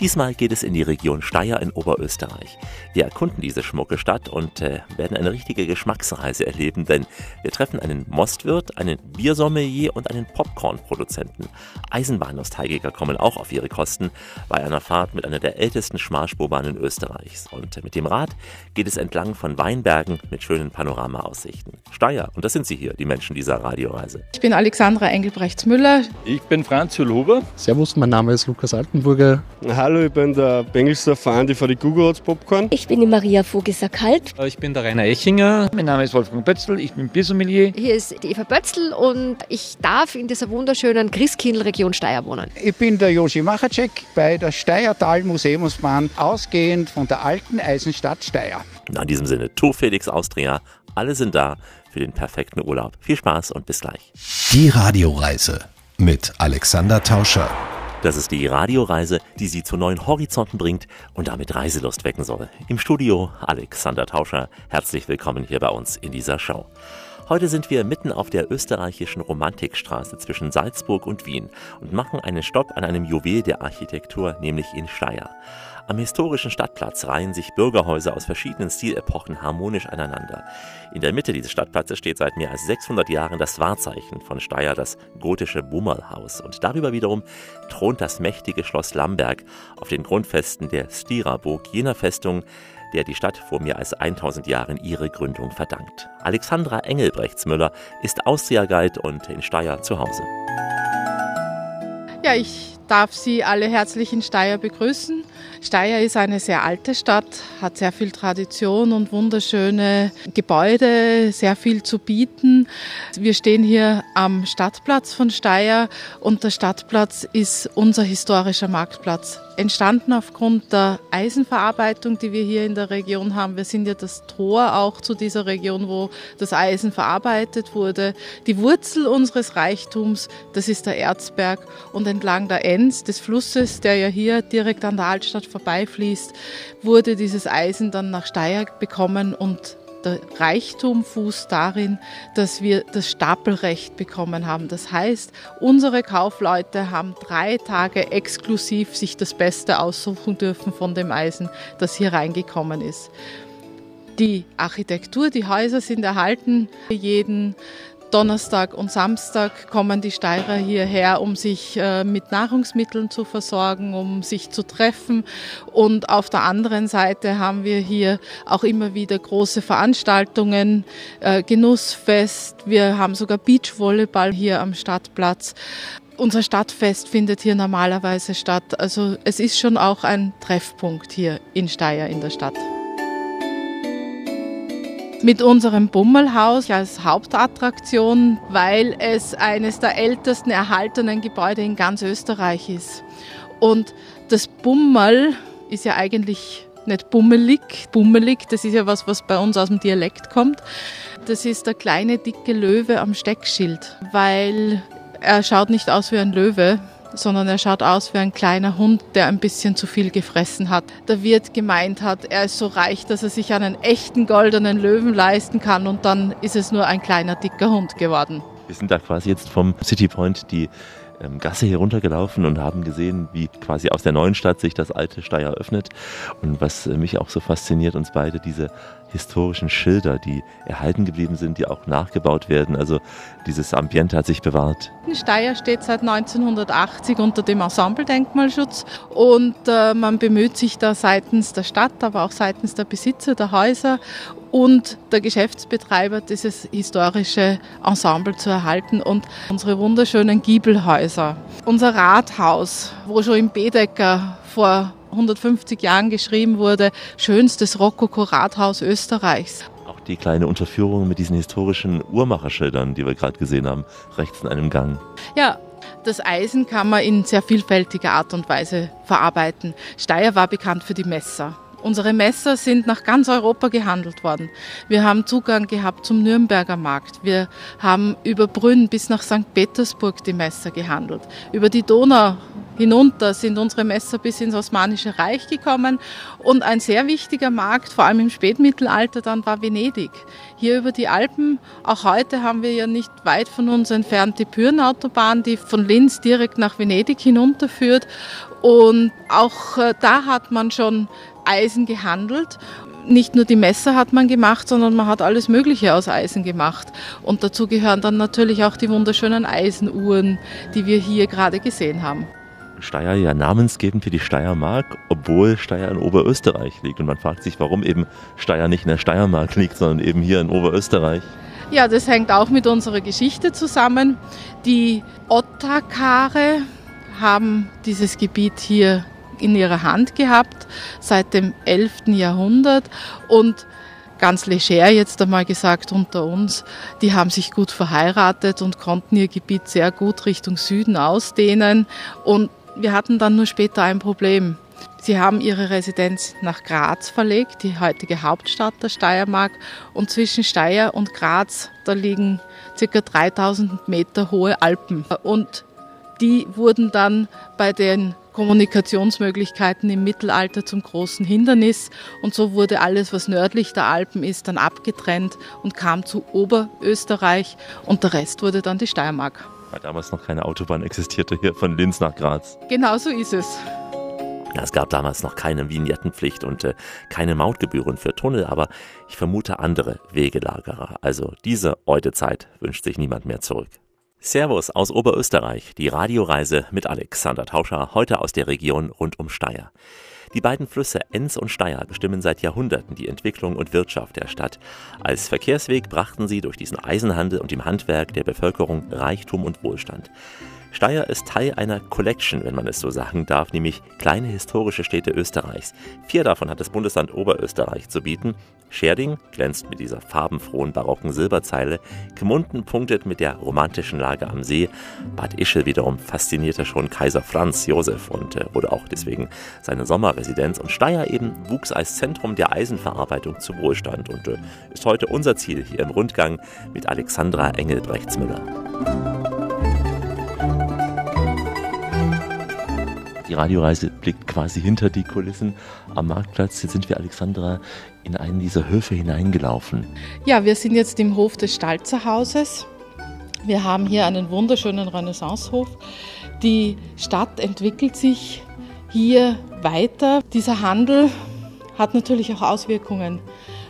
Diesmal geht es in die Region Steyr in Oberösterreich. Wir erkunden diese schmucke Stadt und äh, werden eine richtige Geschmacksreise erleben, denn wir treffen einen Mostwirt, einen Biersommelier und einen Popcorn-Produzenten. Eisenbahnnostalgiker kommen auch auf ihre Kosten bei einer Fahrt mit einer der ältesten Schmalspurbahnen Österreichs. Und äh, mit dem Rad geht es entlang von Weinbergen mit schönen Panoramaaussichten. Steyr, und das sind Sie hier, die Menschen dieser Radioreise. Ich bin Alexandra Engelbrechts-Müller. Ich bin Franz Hülhuber. Servus, mein Name ist Lukas Altenburger. Hallo, ich bin der Bengelsdorfer Andi von die Gugelrotz Popcorn. Ich bin die Maria Vogeser-Kalt. Ich bin der Rainer Echinger. Mein Name ist Wolfgang Bötzl, ich bin Biersommelier. Hier ist die Eva Bötzl und ich darf in dieser wunderschönen Christkindl-Region Steyr wohnen. Ich bin der Josi Machacek bei der Steyrtal Museumsbahn, ausgehend von der alten Eisenstadt Steyr. In diesem Sinne, Tour Felix Austria, alle sind da für den perfekten Urlaub. Viel Spaß und bis gleich. Die Radioreise mit Alexander Tauscher. Das ist die Radioreise, die Sie zu neuen Horizonten bringt und damit Reiselust wecken soll. Im Studio Alexander Tauscher. Herzlich willkommen hier bei uns in dieser Show. Heute sind wir mitten auf der österreichischen Romantikstraße zwischen Salzburg und Wien und machen einen Stopp an einem Juwel der Architektur, nämlich in Steyr. Am historischen Stadtplatz reihen sich Bürgerhäuser aus verschiedenen Stilepochen harmonisch aneinander. In der Mitte dieses Stadtplatzes steht seit mehr als 600 Jahren das Wahrzeichen von Steyr, das gotische Bummerlhaus. Und darüber wiederum thront das mächtige Schloss Lamberg auf den Grundfesten der Stiraburg, jener Festung, der die Stadt vor mehr als 1000 Jahren ihre Gründung verdankt. Alexandra Engelbrechtsmüller ist Austria-Guide und in Steyr zu Hause. Ja, ich darf Sie alle herzlich in Steyr begrüßen. Steyr ist eine sehr alte Stadt, hat sehr viel Tradition und wunderschöne Gebäude, sehr viel zu bieten. Wir stehen hier am Stadtplatz von Steyr und der Stadtplatz ist unser historischer Marktplatz. Entstanden aufgrund der Eisenverarbeitung, die wir hier in der Region haben. Wir sind ja das Tor auch zu dieser Region, wo das Eisen verarbeitet wurde. Die Wurzel unseres Reichtums, das ist der Erzberg und entlang der Enz, des Flusses, der ja hier direkt an der Altstadt vorbeifließt, wurde dieses Eisen dann nach Steyr bekommen und der Reichtum fußt darin, dass wir das Stapelrecht bekommen haben. Das heißt, unsere Kaufleute haben drei Tage exklusiv sich das Beste aussuchen dürfen von dem Eisen, das hier reingekommen ist. Die Architektur, die Häuser sind erhalten. Jeden Donnerstag und Samstag kommen die Steirer hierher, um sich äh, mit Nahrungsmitteln zu versorgen, um sich zu treffen. Und auf der anderen Seite haben wir hier auch immer wieder große Veranstaltungen, äh, Genussfest. Wir haben sogar Beachvolleyball hier am Stadtplatz. Unser Stadtfest findet hier normalerweise statt. Also es ist schon auch ein Treffpunkt hier in Steyr in der Stadt mit unserem Bummelhaus als Hauptattraktion, weil es eines der ältesten erhaltenen Gebäude in ganz Österreich ist. Und das Bummel ist ja eigentlich nicht bummelig. Bummelig, das ist ja was, was bei uns aus dem Dialekt kommt. Das ist der kleine, dicke Löwe am Steckschild, weil er schaut nicht aus wie ein Löwe, sondern er schaut aus wie ein kleiner Hund, der ein bisschen zu viel gefressen hat. Der Wirt gemeint hat, er ist so reich, dass er sich einen echten goldenen Löwen leisten kann und dann ist es nur ein kleiner dicker Hund geworden. Wir sind da quasi jetzt vom City Point die ähm, Gasse hier runtergelaufen und haben gesehen, wie quasi aus der neuen Stadt sich das alte Steyr öffnet. Und was äh, mich auch so fasziniert, uns beide, diese historischen Schilder, die erhalten geblieben sind, die auch nachgebaut werden. Also dieses Ambiente hat sich bewahrt. Steyr steht seit 1980 unter dem Ensemble-Denkmalschutz und äh, man bemüht sich da seitens der Stadt, aber auch seitens der Besitzer der Häuser und der Geschäftsbetreiber dieses historische Ensemble zu erhalten und unsere wunderschönen Giebelhäuser. Unser Rathaus, wo schon im Bedecker vor 150 Jahren geschrieben wurde, schönstes Rokoko-Rathaus Österreichs. Auch die kleine Unterführung mit diesen historischen Uhrmacherschildern, die wir gerade gesehen haben, rechts in einem Gang. Ja, das Eisen kann man in sehr vielfältiger Art und Weise verarbeiten. Steyr war bekannt für die Messer. Unsere Messer sind nach ganz Europa gehandelt worden. Wir haben Zugang gehabt zum Nürnberger Markt. Wir haben über Brünn bis nach St. Petersburg die Messer gehandelt. Über die Donau hinunter sind unsere Messer bis ins Osmanische Reich gekommen. Und ein sehr wichtiger Markt, vor allem im Spätmittelalter, dann war Venedig. Hier über die Alpen, auch heute haben wir ja nicht weit von uns entfernt die Pürenautobahn, die von Linz direkt nach Venedig hinunterführt. Und auch äh, da hat man schon Eisen gehandelt nicht nur die Messer hat man gemacht, sondern man hat alles Mögliche aus Eisen gemacht. Und dazu gehören dann natürlich auch die wunderschönen Eisenuhren, die wir hier gerade gesehen haben. Steyr ja namensgebend für die Steiermark, obwohl Steyr in Oberösterreich liegt. Und man fragt sich, warum eben Steyr nicht in der Steiermark liegt, sondern eben hier in Oberösterreich. Ja, das hängt auch mit unserer Geschichte zusammen. Die Ottakare haben dieses Gebiet hier in ihrer Hand gehabt seit dem 11. Jahrhundert und ganz leger jetzt einmal gesagt unter uns, die haben sich gut verheiratet und konnten ihr Gebiet sehr gut Richtung Süden ausdehnen und wir hatten dann nur später ein Problem. Sie haben ihre Residenz nach Graz verlegt, die heutige Hauptstadt der Steiermark. Und zwischen Steyr und Graz, da liegen ca. 3000 Meter hohe Alpen. Und die wurden dann bei den Kommunikationsmöglichkeiten im Mittelalter zum großen Hindernis. Und so wurde alles, was nördlich der Alpen ist, dann abgetrennt und kam zu Oberösterreich und der Rest wurde dann die Steiermark. Weil damals noch keine Autobahn existierte hier von Linz nach Graz. Genau so ist es. Es gab damals noch keine Vignettenpflicht und äh, keine Mautgebühren für Tunnel, aber ich vermute andere Wegelagerer. Also diese Eutezeit wünscht sich niemand mehr zurück. Servus aus Oberösterreich, die Radioreise mit Alexander Tauscher, heute aus der Region rund um Steyr. Die beiden Flüsse Enns und Steyr bestimmen seit Jahrhunderten die Entwicklung und Wirtschaft der Stadt. Als Verkehrsweg brachten sie durch diesen Eisenhandel und im Handwerk der Bevölkerung Reichtum und Wohlstand. Steyr ist Teil einer Collection, wenn man es so sagen darf, nämlich kleine historische Städte Österreichs. Vier davon hat das Bundesland Oberösterreich zu bieten. Scherding glänzt mit dieser farbenfrohen barocken Silberzeile, Gmunden punktet mit der romantischen Lage am See, Bad Ischl wiederum faszinierte schon Kaiser Franz Josef und äh, wurde auch deswegen seine Sommerresidenz und Steyr eben wuchs als Zentrum der Eisenverarbeitung zu Wohlstand und äh, ist heute unser Ziel hier im Rundgang mit Alexandra Engelbrechtsmüller. Die Radioreise blickt quasi hinter die Kulissen am Marktplatz. Jetzt sind wir, Alexandra, in einen dieser Höfe hineingelaufen. Ja, wir sind jetzt im Hof des Stalzerhauses. Wir haben hier einen wunderschönen Renaissancehof. Die Stadt entwickelt sich hier weiter. Dieser Handel hat natürlich auch Auswirkungen.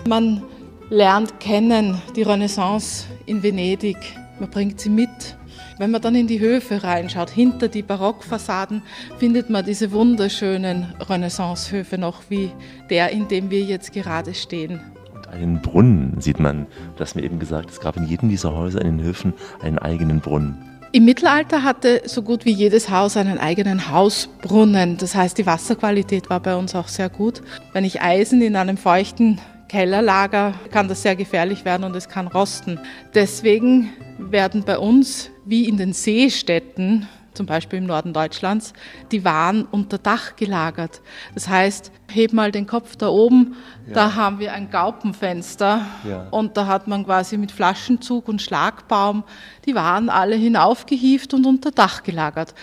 Man lernt kennen die Renaissance in Venedig. Man bringt sie mit wenn man dann in die Höfe reinschaut, hinter die Barockfassaden, findet man diese wunderschönen Renaissancehöfe noch, wie der, in dem wir jetzt gerade stehen. Und einen Brunnen sieht man. Du hast mir eben gesagt, es gab in jedem dieser Häuser in den Höfen einen eigenen Brunnen. Im Mittelalter hatte so gut wie jedes Haus einen eigenen Hausbrunnen. Das heißt, die Wasserqualität war bei uns auch sehr gut. Wenn ich Eisen in einem feuchten Kellerlager kann das sehr gefährlich werden und es kann rosten. Deswegen werden bei uns, wie in den Seestädten, zum Beispiel im Norden Deutschlands, die Waren unter Dach gelagert. Das heißt, heb mal den Kopf da oben, ja. da haben wir ein Gaupenfenster ja. und da hat man quasi mit Flaschenzug und Schlagbaum die Waren alle hinaufgehieft und unter Dach gelagert.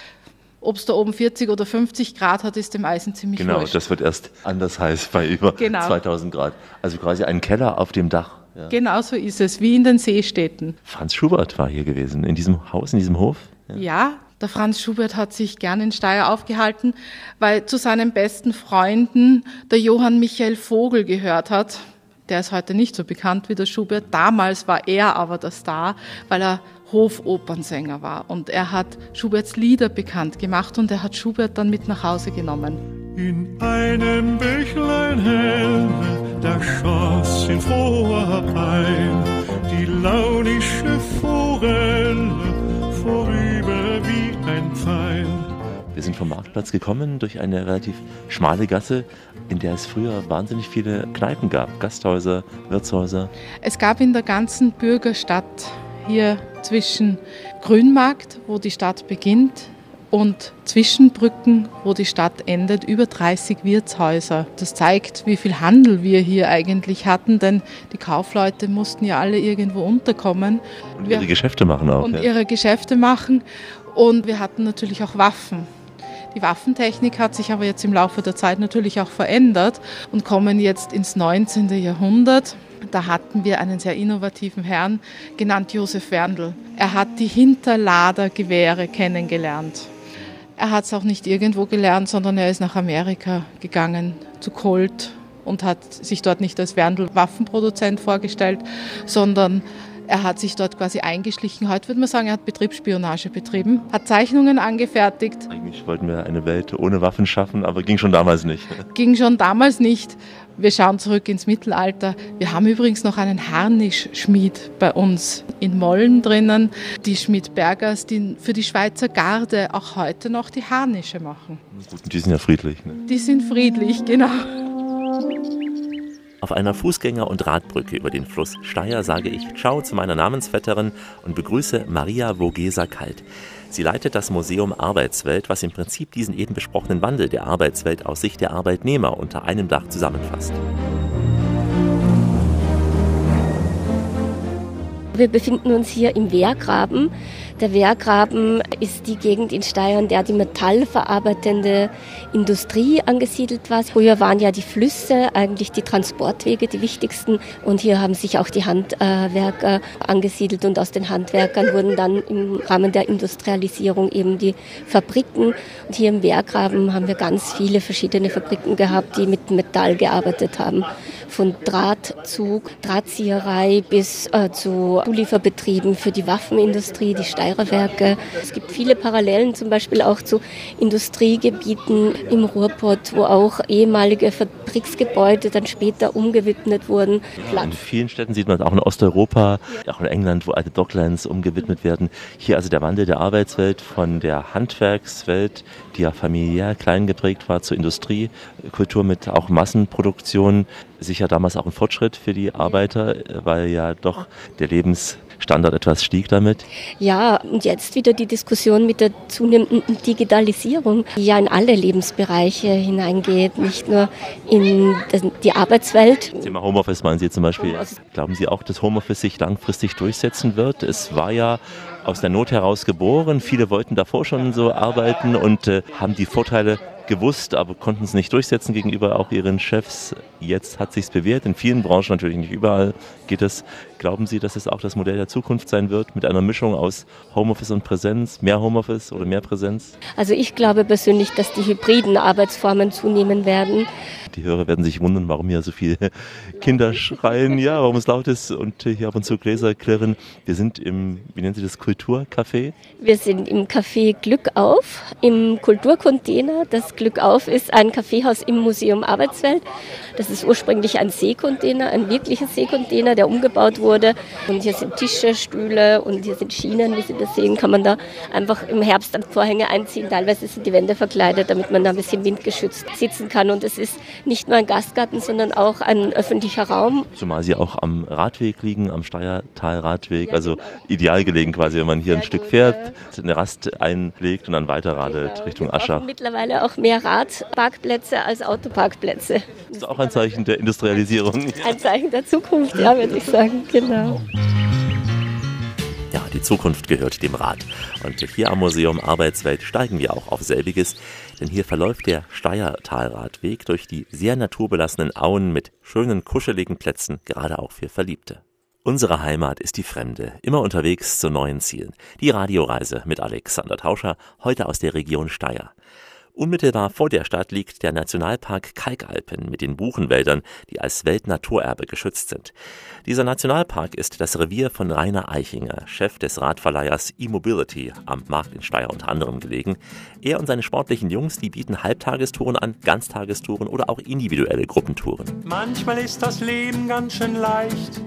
Ob es da oben 40 oder 50 Grad hat, ist dem Eisen ziemlich Genau, wurscht. das wird erst anders heiß bei über genau. 2000 Grad. Also quasi ein Keller auf dem Dach. Ja. Genau so ist es, wie in den Seestädten. Franz Schubert war hier gewesen, in diesem Haus, in diesem Hof. Ja, ja der Franz Schubert hat sich gern in Steyr aufgehalten, weil zu seinen besten Freunden der Johann Michael Vogel gehört hat. Der ist heute nicht so bekannt wie der Schubert. Damals war er aber der Star, weil er Hofopernsänger war. Und er hat Schuberts Lieder bekannt gemacht und er hat Schubert dann mit nach Hause genommen. In einem Bächlein hell, da schoss in froher Pein die launische Forelle vorüber wie ein Pfeil. Wir sind vom Marktplatz gekommen durch eine relativ schmale Gasse, in der es früher wahnsinnig viele Kneipen gab, Gasthäuser, Wirtshäuser. Es gab in der ganzen Bürgerstadt hier zwischen Grünmarkt, wo die Stadt beginnt, und Zwischenbrücken, wo die Stadt endet, über 30 Wirtshäuser. Das zeigt, wie viel Handel wir hier eigentlich hatten, denn die Kaufleute mussten ja alle irgendwo unterkommen. Und ihre wir, Geschäfte machen auch. Und ja. ihre Geschäfte machen. Und wir hatten natürlich auch Waffen. Die Waffentechnik hat sich aber jetzt im Laufe der Zeit natürlich auch verändert und kommen jetzt ins 19. Jahrhundert. Da hatten wir einen sehr innovativen Herrn, genannt Josef Werndl. Er hat die Hinterladergewehre kennengelernt. Er hat es auch nicht irgendwo gelernt, sondern er ist nach Amerika gegangen, zu Colt und hat sich dort nicht als Werndl Waffenproduzent vorgestellt, sondern er hat sich dort quasi eingeschlichen. Heute würde man sagen, er hat Betriebsspionage betrieben, hat Zeichnungen angefertigt. Eigentlich wollten wir eine Welt ohne Waffen schaffen, aber ging schon damals nicht. Ging schon damals nicht. Wir schauen zurück ins Mittelalter. Wir haben übrigens noch einen Harnischschmied bei uns in Mollen drinnen. Die Schmiedbergers, die für die Schweizer Garde auch heute noch die Harnische machen. Gut, die sind ja friedlich. Ne? Die sind friedlich, genau. Auf einer Fußgänger- und Radbrücke über den Fluss Steyr sage ich Ciao zu meiner Namensvetterin und begrüße Maria Vogesa Kalt. Sie leitet das Museum Arbeitswelt, was im Prinzip diesen eben besprochenen Wandel der Arbeitswelt aus Sicht der Arbeitnehmer unter einem Dach zusammenfasst. Wir befinden uns hier im Wehrgraben. Der Wehrgraben ist die Gegend in Steyr, der die metallverarbeitende Industrie angesiedelt war. Früher waren ja die Flüsse eigentlich die Transportwege, die wichtigsten. Und hier haben sich auch die Handwerker angesiedelt und aus den Handwerkern wurden dann im Rahmen der Industrialisierung eben die Fabriken. Und hier im Wehrgraben haben wir ganz viele verschiedene Fabriken gehabt, die mit Metall gearbeitet haben. Von Drahtzug, Drahtzieherei bis äh, zu Zulieferbetrieben für die Waffenindustrie, die Steirer Werke. Es gibt viele Parallelen zum Beispiel auch zu Industriegebieten im Ruhrpott, wo auch ehemalige Fabriksgebäude dann später umgewidmet wurden. Ja, in vielen Städten sieht man auch in Osteuropa, auch in England, wo alte Docklands umgewidmet werden. Hier also der Wandel der Arbeitswelt von der Handwerkswelt, die ja familiär klein geprägt war, zur Industriekultur mit auch Massenproduktion. Sicher damals auch ein Fortschritt für die Arbeiter, weil ja doch der Lebensstandard etwas stieg damit. Ja, und jetzt wieder die Diskussion mit der zunehmenden Digitalisierung, die ja in alle Lebensbereiche hineingeht, nicht nur in die Arbeitswelt. Thema Homeoffice meinen Sie zum Beispiel. Homeoffice. Glauben Sie auch, dass Homeoffice sich langfristig durchsetzen wird? Es war ja aus der Not heraus geboren. Viele wollten davor schon so arbeiten und äh, haben die Vorteile gewusst, aber konnten es nicht durchsetzen gegenüber auch ihren Chefs. Jetzt hat sich's bewährt. In vielen Branchen natürlich nicht überall geht es. Glauben Sie, dass es auch das Modell der Zukunft sein wird mit einer Mischung aus Homeoffice und Präsenz, mehr Homeoffice oder mehr Präsenz? Also ich glaube persönlich, dass die hybriden Arbeitsformen zunehmen werden. Die Hörer werden sich wundern, warum hier so viele Kinder schreien, ja, warum es laut ist und hier ab und zu Gläser klirren. Wir sind im, wie nennt Sie das, Kulturcafé? Wir sind im Café Glück auf, im Kulturcontainer. Das Glück auf ist ein Kaffeehaus im Museum Arbeitswelt. Das ist ursprünglich ein Seekontainer, ein wirklicher Seekontainer, der umgebaut wurde. Und hier sind Tische, Stühle und hier sind Schienen. Wie Sie das sehen, kann man da einfach im Herbst dann Vorhänge einziehen. Teilweise sind die Wände verkleidet, damit man da ein bisschen windgeschützt sitzen kann. Und es ist nicht nur ein Gastgarten, sondern auch ein öffentlicher Raum. Zumal Sie auch am Radweg liegen, am Steiertal-Radweg, also ideal gelegen quasi, wenn man hier ein Stück fährt, eine Rast einlegt und dann weiterradelt genau. Richtung Aschach. mittlerweile auch mehr Radparkplätze als Autoparkplätze. Das ist auch ein Zeichen der Industrialisierung. Ein Zeichen der Zukunft, ja, würde ich sagen, genau. Ja, die Zukunft gehört dem Rad. Und hier am Museum Arbeitswelt steigen wir auch auf selbiges, denn hier verläuft der Steiertalradweg durch die sehr naturbelassenen Auen mit schönen kuscheligen Plätzen, gerade auch für Verliebte. Unsere Heimat ist die Fremde, immer unterwegs zu neuen Zielen. Die Radioreise mit Alexander Tauscher, heute aus der Region Steyr. Unmittelbar vor der Stadt liegt der Nationalpark Kalkalpen mit den Buchenwäldern, die als Weltnaturerbe geschützt sind. Dieser Nationalpark ist das Revier von Rainer Eichinger, Chef des Radverleihers E-Mobility, am Markt in Steyr unter anderem gelegen. Er und seine sportlichen Jungs, die bieten Halbtagestouren an, Ganztagestouren oder auch individuelle Gruppentouren. Manchmal ist das Leben ganz schön leicht.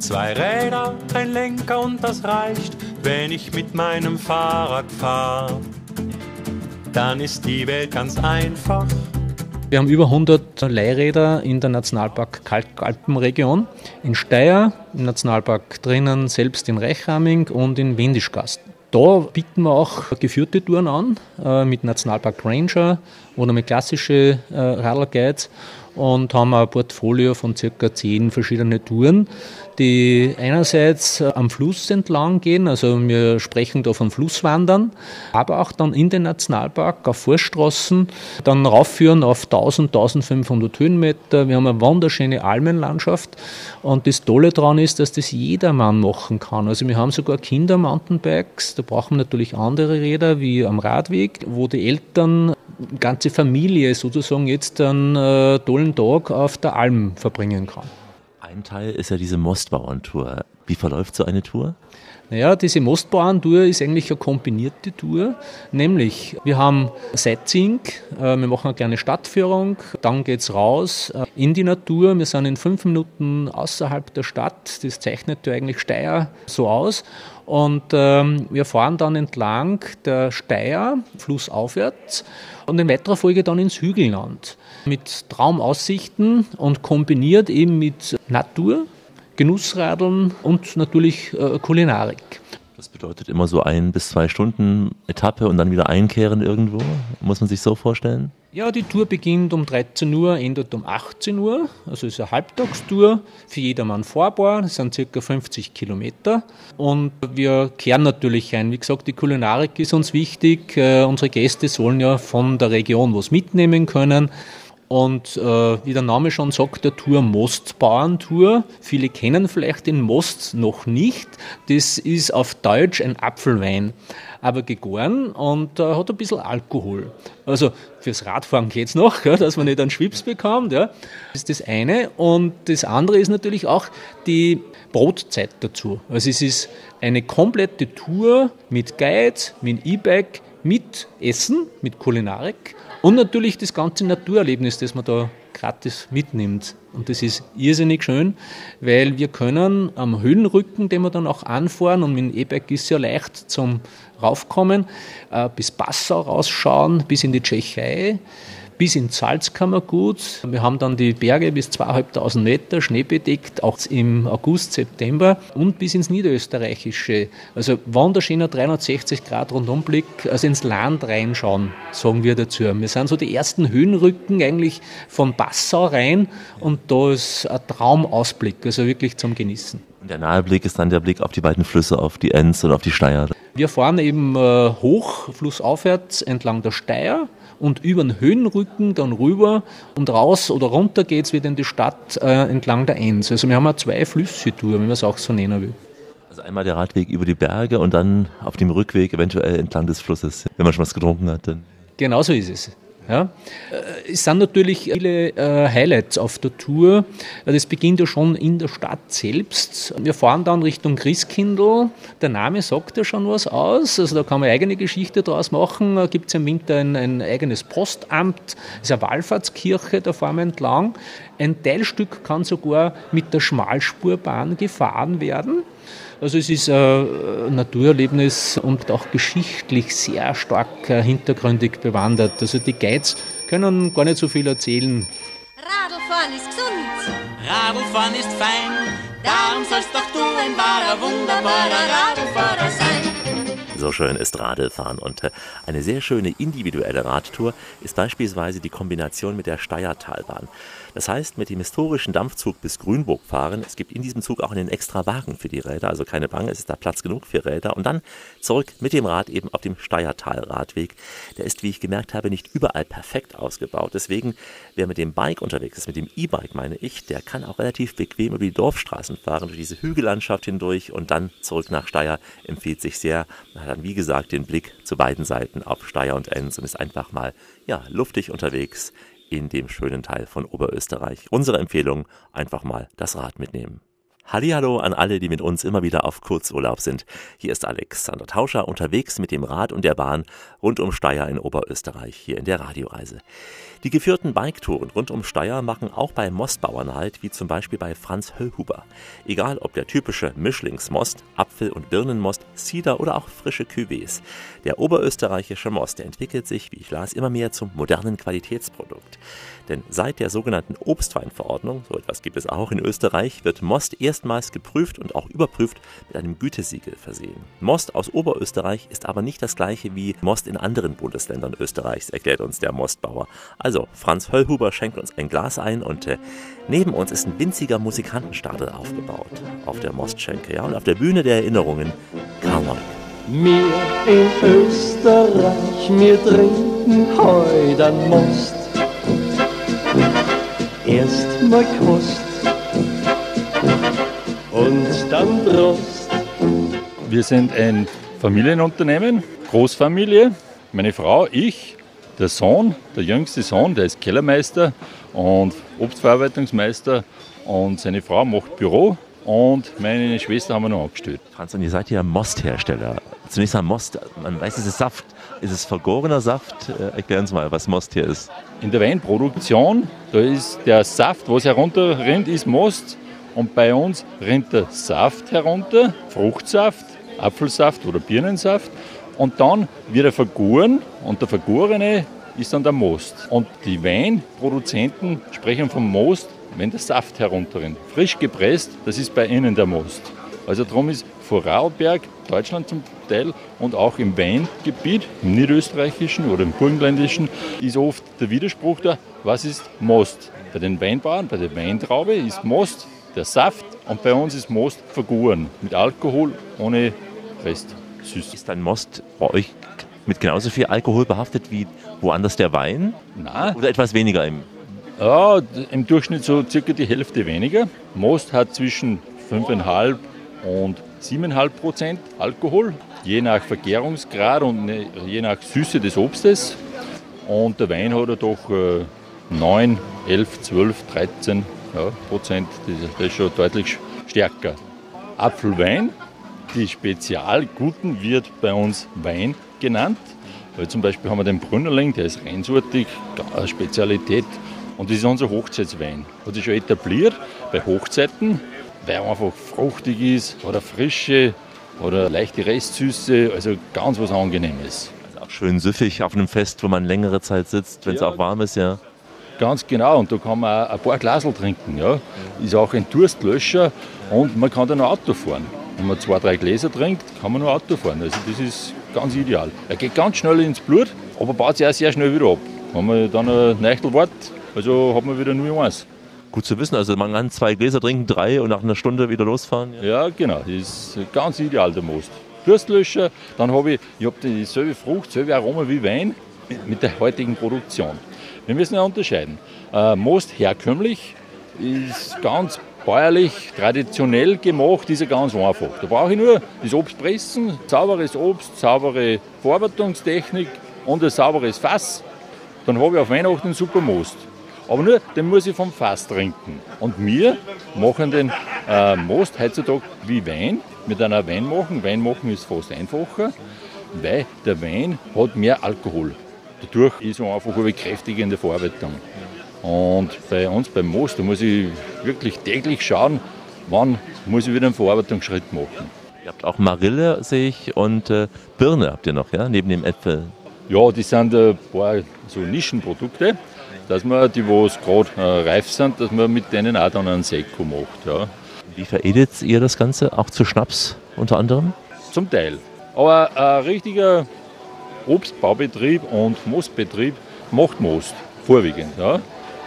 Zwei Räder, ein Lenker und das reicht, wenn ich mit meinem Fahrrad fahre dann ist die Welt ganz einfach. Wir haben über 100 Leihräder in der Nationalpark Kalkalpenregion, in Steyr, im Nationalpark drinnen, selbst in Reichraming und in Wendischgast. Da bieten wir auch geführte Touren an, äh, mit Nationalpark Ranger oder mit klassischen äh, Radlguides. und haben ein Portfolio von circa zehn verschiedenen Touren, die einerseits am Fluss entlang gehen, also wir sprechen da von Flusswandern, aber auch dann in den Nationalpark auf Forststraßen, dann raufführen auf 1000, 1500 Höhenmeter. Wir haben eine wunderschöne Almenlandschaft und das Tolle daran ist, dass das jedermann machen kann. Also wir haben sogar Kinder-Mountainbikes, da brauchen wir natürlich andere Räder wie am Radweg, wo die Eltern ganze Familie sozusagen jetzt einen äh, tollen Tag auf der Alm verbringen kann. Ein Teil ist ja diese Mostbauerntour. Wie verläuft so eine Tour? Naja, diese Mostbauerntour ist eigentlich eine kombinierte Tour, nämlich wir haben Sightseeing, äh, wir machen eine kleine Stadtführung, dann geht es raus äh, in die Natur, wir sind in fünf Minuten außerhalb der Stadt, das zeichnet ja eigentlich Steyr so aus und ähm, wir fahren dann entlang der Steyr, flussaufwärts und in weiterer Folge dann ins Hügelland mit Traumaussichten und kombiniert eben mit Natur, Genussradeln und natürlich äh, Kulinarik. Das bedeutet immer so ein bis zwei Stunden Etappe und dann wieder einkehren irgendwo? Muss man sich so vorstellen? Ja, die Tour beginnt um 13 Uhr, endet um 18 Uhr. Also ist eine Halbtagstour, für jedermann fahrbar. Das sind circa 50 Kilometer. Und wir kehren natürlich ein. Wie gesagt, die Kulinarik ist uns wichtig. Äh, unsere Gäste sollen ja von der Region was mitnehmen können. Und äh, wie der Name schon sagt, der Tour Mostbauerntour. Viele kennen vielleicht den Most noch nicht. Das ist auf Deutsch ein Apfelwein, aber gegoren und äh, hat ein bisschen Alkohol. Also fürs Radfahren geht's noch, ja, dass man nicht einen Schwips bekommt. Ja. Das ist das eine. Und das andere ist natürlich auch die Brotzeit dazu. Also es ist eine komplette Tour mit Guide, mit E-Bike, mit Essen, mit Kulinarik und natürlich das ganze Naturerlebnis, das man da gratis mitnimmt. Und das ist irrsinnig schön, weil wir können am Höhenrücken, den wir dann auch anfahren, und mit dem E-Bike ist ja leicht zum Raufkommen, äh, bis Passau rausschauen, bis in die Tschechei bis ins Salzkammergut. Wir haben dann die Berge bis 2.500 Meter, schneebedeckt, auch im August, September und bis ins Niederösterreichische. Also wunderschöner 360 Grad Rundumblick, also ins Land reinschauen, sagen wir dazu. Wir sind so die ersten Höhenrücken eigentlich von Passau rein und da ist ein Traumausblick, also wirklich zum Genießen. Und der nahe Blick ist dann der Blick auf die beiden Flüsse, auf die Enz und auf die Steyr. Wir fahren eben äh, hoch, flussaufwärts entlang der Steyr und über den Höhenrücken dann rüber und raus oder runter geht es wieder in die Stadt äh, entlang der Enz. Also wir haben eine zwei Flüsse-Tour, wenn man es auch so nennen will. Also einmal der Radweg über die Berge und dann auf dem Rückweg eventuell entlang des Flusses, wenn man schon was getrunken hat. Dann. Genau so ist es. Ja. Äh, es sind natürlich viele äh, Highlights auf der Tour. Das beginnt ja schon in der Stadt selbst. Wir fahren dann Richtung Christkindl. Der Name sagt ja schon was aus. Also da kann man eigene Geschichte draus machen. Da gibt es im Winter ein, ein, eigenes Postamt. Das ist eine Wallfahrtskirche, da fahren wir entlang. Ein Teilstück kann sogar mit der Schmalspurbahn gefahren werden. Also es ist ein Naturerlebnis und auch geschichtlich sehr stark äh, hintergründig bewandert. Also die Guides können gar nicht so viel erzählen. Radlfahren ist gesund, Radlfahren ist fein, darum sollst doch du ein wahrer, wunderbarer Radlfahrer sein. So schön ist Radlfahren und äh, eine sehr schöne individuelle Radtour ist beispielsweise die Kombination mit der Steiertalbahn. Das heißt, mit dem historischen Dampfzug bis Grünburg fahren. Es gibt in diesem Zug auch einen extra Wagen für die Räder, also keine Bange, es ist da Platz genug für Räder. Und dann zurück mit dem Rad eben auf dem Steiertal-Radweg. Der ist, wie ich gemerkt habe, nicht überall perfekt ausgebaut. Deswegen, wer mit dem Bike unterwegs ist, mit dem E-Bike meine ich, der kann auch relativ bequem über die Dorfstraßen fahren, durch diese Hügellandschaft hindurch und dann zurück nach Steyr empfiehlt sich sehr. Man hat dann, wie gesagt, den Blick zu beiden Seiten auf Steyr und Enns und ist einfach mal, ja, luftig unterwegs in dem schönen Teil von Oberösterreich. Unsere Empfehlung, einfach mal das Rad mitnehmen. Hallihallo an alle, die mit uns immer wieder auf Kurzurlaub sind. Hier ist Alexander Tauscher unterwegs mit dem Rad und der Bahn rund um Steyr in Oberösterreich hier in der Radioreise. Die geführten Biketouren rund um Steyr machen auch bei Mostbauern halt, wie zum Beispiel bei Franz Höllhuber. Egal ob der typische Mischlingsmost, Apfel- und Birnenmost, Cider oder auch frische Cuvées. Der oberösterreichische Most entwickelt sich, wie ich las, immer mehr zum modernen Qualitätsprodukt. Denn seit der sogenannten Obstweinverordnung, so etwas gibt es auch in Österreich, wird Most erst erstmals geprüft und auch überprüft mit einem Gütesiegel versehen. Most aus Oberösterreich ist aber nicht das gleiche wie Most in anderen Bundesländern Österreichs, erklärt uns der Mostbauer. Also, Franz Höllhuber schenkt uns ein Glas ein und äh, neben uns ist ein winziger Musikantenstadel aufgebaut auf der Mostschenke. Ja, und auf der Bühne der Erinnerungen Karl Neuk. Wir in Österreich, wir trinken heut an Most. Erst mal Kost und dann Prost. Wir sind ein Familienunternehmen, Großfamilie. Meine Frau, ich, der Sohn, der jüngste Sohn, der ist Kellermeister und Obstverarbeitungsmeister und seine Frau macht Büro und meine Schwester haben wir noch angestellt. Franz, und ihr seid ja Mosthersteller. Zunächst mal Most, man weiß, es ist Saft. Ist es vergorener Saft? Äh, erklären Sie mal, was Most hier ist. In der Weinproduktion, da ist der Saft, was herunterrinnt, ist Most. Und bei uns rinnt der Saft herunter, Fruchtsaft, Apfelsaft oder Birnensaft. Und dann wird er vergoren und der Vergorene ist dann der Most. Und die Weinproduzenten sprechen vom Most, wenn der Saft herunterrinnt. Frisch gepresst, das ist bei ihnen der Most. Also darum ist Vorarlberg, Deutschland zum Teil und auch im Weingebiet, im niederösterreichischen oder im burgenländischen, ist oft der Widerspruch da, was ist Most? Bei den Weinbauern, bei der Weintraube ist Most der Saft und bei uns ist Most vergoren mit Alkohol ohne Rest. Süß. Ist ein Most bei euch mit genauso viel Alkohol behaftet wie woanders der Wein? Nein. Oder etwas weniger im ja, im Durchschnitt so circa die Hälfte weniger. Most hat zwischen 5,5 und 7,5 Prozent Alkohol, je nach Vergärungsgrad und ne, je nach Süße des Obstes. Und der Wein hat er doch 9, 11, 12, 13 ja, Prozent. Das ist schon deutlich stärker. Apfelwein, die Spezialguten wird bei uns Wein genannt. Weil zum Beispiel haben wir den Brünnerling, der ist reinsortig, eine Spezialität. Und das ist unser Hochzeitswein. Hat sich schon etabliert bei Hochzeiten, weil er einfach fruchtig ist oder frische oder leichte Restsüße, also ganz was Angenehmes. Also auch schön süffig auf einem Fest, wo man längere Zeit sitzt, wenn es ja, auch warm ist, ja. Ganz genau, und da kann man auch ein paar Glasel trinken. Ja. Ist auch ein Durstlöscher und man kann dann Auto fahren. Wenn man zwei, drei Gläser trinkt, kann man noch Auto fahren. Also das ist ganz ideal. Er geht ganz schnell ins Blut, aber baut sich auch sehr schnell wieder ab. Wenn man dann ein Nächtel wartet, also hat man wieder nur eins. Gut zu wissen, also man kann zwei Gläser trinken, drei und nach einer Stunde wieder losfahren. Ja, ja genau, das ist ganz ideal der Most. Durstlöscher, dann habe ich, ich habe dieselbe Frucht, dieselbe Aroma wie Wein mit der heutigen Produktion. Wir müssen ja unterscheiden. Äh, Most herkömmlich ist ganz bäuerlich, traditionell gemacht, ist ja ganz einfach. Da brauche ich nur das Obst pressen, sauberes Obst, saubere Verarbeitungstechnik und ein sauberes Fass. Dann habe ich auf Weihnachten super Most. Aber nur, den muss ich vom Fass trinken. Und wir machen den äh, Most heutzutage wie Wein, mit einer Wein machen. Wein machen ist fast einfacher, weil der Wein hat mehr Alkohol. Dadurch ist einfach eine kräftigende Verarbeitung. Und bei uns beim Most, da muss ich wirklich täglich schauen, wann muss ich wieder einen Verarbeitungsschritt machen. Ihr habt auch Marille, sehe ich, und äh, Birne habt ihr noch, ja, neben dem Äpfel. Ja, die sind ein paar so Nischenprodukte dass man die, wo es gerade äh, reif sind, dass man mit denen auch dann einen Seko macht. Ja. Wie veredelt ihr das Ganze? Auch zu Schnaps unter anderem? Zum Teil. Aber ein richtiger Obstbaubetrieb und Moostbetrieb macht Most, vorwiegend. Ja.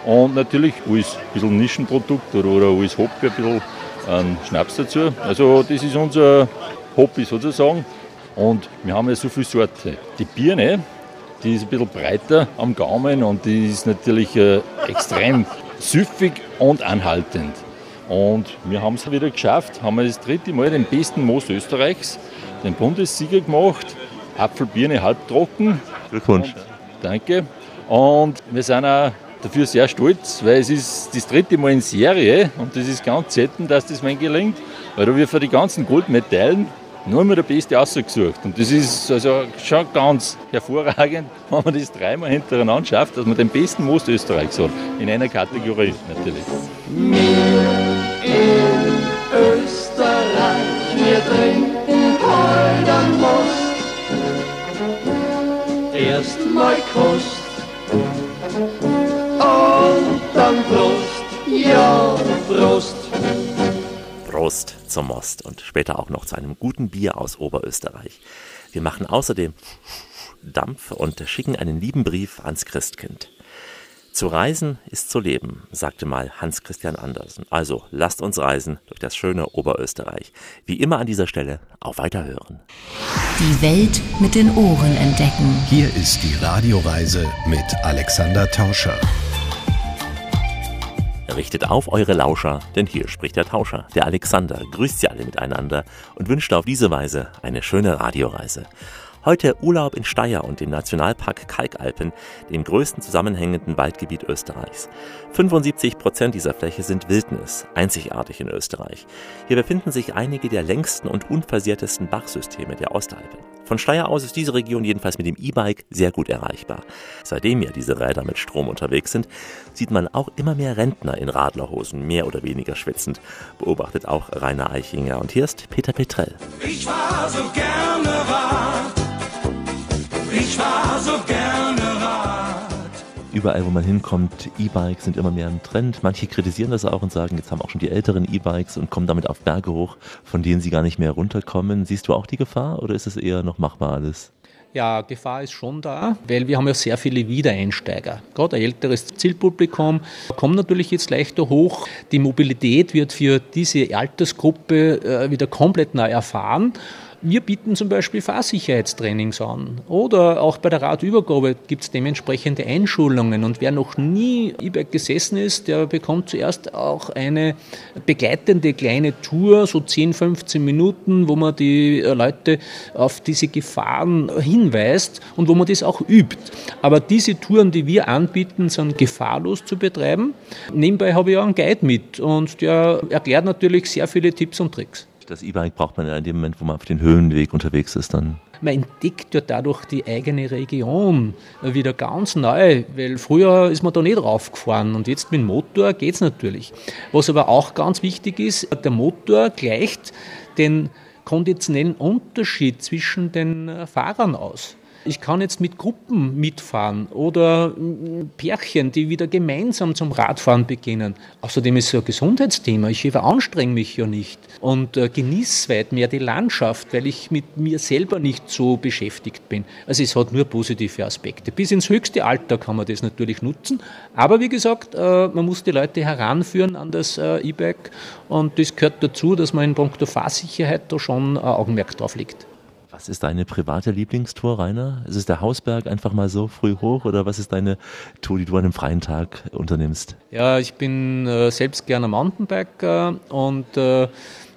Und natürlich alles ein bisschen Nischenprodukt oder, oder alles Hobby, ein bisschen einen Schnaps dazu. Also das ist unser Hobby sozusagen. Und wir haben ja so viele Sorten. Die Birne, die ist ein bisschen breiter am Gaumen und die ist natürlich äh, extrem süffig und anhaltend. Und wir haben es wieder geschafft, haben das dritte Mal den besten Moos Österreichs, den Bundessieger gemacht. Apfelbirne halbtrocken. Glückwunsch. Und, danke. Und wir sind auch dafür sehr stolz, weil es ist das dritte Mal in Serie und das ist ganz selten, dass das mein gelingt, weil da wir für die ganzen Goldmedaillen nur immer der Beste ausgesucht. Und das ist also schon ganz hervorragend, wenn man das dreimal hintereinander schafft, dass man den besten Most Österreichs hat. In einer Kategorie natürlich. Wir in Österreich, wir trinken Most. Erstmal Kost und dann Prost, ja Prost. Prost zum Most und später auch noch zu einem guten Bier aus Oberösterreich. Wir machen außerdem Dampf und schicken einen lieben Brief ans Christkind. Zu reisen ist zu leben, sagte mal Hans Christian Andersen. Also lasst uns reisen durch das schöne Oberösterreich. Wie immer an dieser Stelle auf Weiterhören. Die Welt mit den Ohren entdecken. Hier ist die Radioreise mit Alexander Tauscher. Richtet auf eure Lauscher, denn hier spricht der Tauscher, der Alexander, grüßt sie alle miteinander und wünscht auf diese Weise eine schöne Radioreise. Heute Urlaub in Steyr und dem Nationalpark Kalkalpen, dem größten zusammenhängenden Waldgebiet Österreichs. 75 Prozent dieser Fläche sind Wildnis, einzigartig in Österreich. Hier befinden sich einige der längsten und unversehrtesten Bachsysteme der Ostalpen. Von Steyr aus ist diese Region jedenfalls mit dem E-Bike sehr gut erreichbar. Seitdem ja diese Räder mit Strom unterwegs sind, sieht man auch immer mehr Rentner in Radlerhosen, mehr oder weniger schwitzend, beobachtet auch Rainer Eichinger. Und hier ist Peter Petrell. Ich war so gerne Rad. Ich war so gerne Rad. Überall, wo man hinkommt, E-Bikes sind immer mehr ein Trend. Manche kritisieren das auch und sagen, jetzt haben auch schon die älteren E-Bikes und kommen damit auf Berge hoch, von denen sie gar nicht mehr runterkommen. Siehst du auch die Gefahr oder ist es eher noch machbar alles? Ja, Gefahr ist schon da, weil wir haben ja sehr viele Wiedereinsteiger. Gerade ein älteres Zielpublikum kommt natürlich jetzt leichter hoch. Die Mobilität wird für diese Altersgruppe äh, wieder komplett neu erfahren. Wir bieten zum Beispiel Fahrsicherheitstrainings an. Oder auch bei der Radübergabe gibt es dementsprechende Einschulungen. Und wer noch nie E-Bike gesessen ist, der bekommt zuerst auch eine begleitende kleine Tour, so 10, 15 Minuten, wo man die äh, Leute auf diese Gefahren hinweist und wo man das auch übt. Aber diese Touren, die wir anbieten, sind gefahrlos zu betreiben. Nebenbei habe ich auch einen Guide mit und der erklärt natürlich sehr viele Tipps und Tricks. Das E-Bike braucht man ja in dem Moment, wo man auf den Höhenweg unterwegs ist, dann. Man entdeckt ja dadurch die eigene Region wieder ganz neu, weil früher ist man da nicht raufgefahren und jetzt mit dem Motor geht es natürlich. Was aber auch ganz wichtig ist, der Motor gleicht den konditionellen Unterschied zwischen den Fahrern aus. Ich kann jetzt mit Gruppen mitfahren oder Pärchen, die wieder gemeinsam zum Radfahren beginnen. Außerdem ist es ein Gesundheitsthema. Ich veranstrenge mich ja nicht und äh, genieße weit mehr die Landschaft, weil ich mit mir selber nicht so beschäftigt bin. Also es hat nur positive Aspekte. Bis ins höchste Alter kann man das natürlich nutzen. Aber wie gesagt, äh, man muss die Leute heranführen an das äh, E-Bike und das gehört dazu, dass man in puncto Fahrsicherheit da schon Augenmerk drauf legt. Was ist deine private Lieblingstour, Rainer? Ist es der Hausberg einfach mal so früh hoch oder was ist deine Tour, die du an einem freien Tag unternimmst? Ja, ich bin äh, selbst gerne Mountainbiker und äh,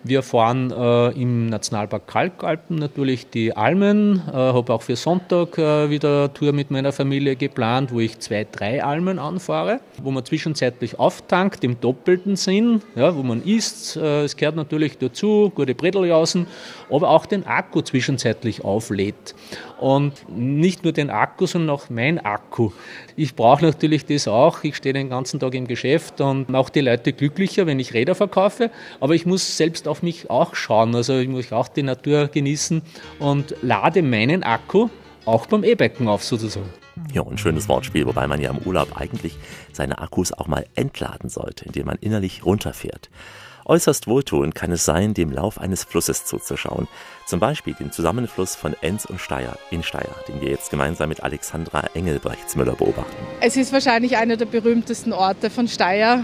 wir fahren äh, im Nationalpark Kalkalpen natürlich die Almen. Äh, habe auch für Sonntag äh, wieder eine Tour mit meiner Familie geplant, wo ich zwei, drei Almen anfahre, wo man zwischenzeitlich auftankt im doppelten Sinn, ja, wo man isst. Äh, es gehört natürlich dazu, gute Bredeljausen, aber auch den Akku zwischenzeitlich auflädt. Und nicht nur den Akku, sondern auch mein Akku. Ich brauche natürlich das auch. Ich stehe den ganzen Tag im Geschäft und mache die Leute glücklicher, wenn ich Räder verkaufe. Aber ich muss selbst auf mich auch schauen. Also ich muss auch die Natur genießen und lade meinen Akku auch beim E-Biken auf sozusagen. Ja, ein schönes Wortspiel, wobei man ja im Urlaub eigentlich seine Akkus auch mal entladen sollte, indem man innerlich runterfährt. Äußerst wohltuend kann es sein, dem Lauf eines Flusses zuzuschauen. Zum Beispiel dem Zusammenfluss von Enz und Steyr in Steyr, den wir jetzt gemeinsam mit Alexandra Engelbrechtsmüller beobachten. Es ist wahrscheinlich einer der berühmtesten Orte von Steyr.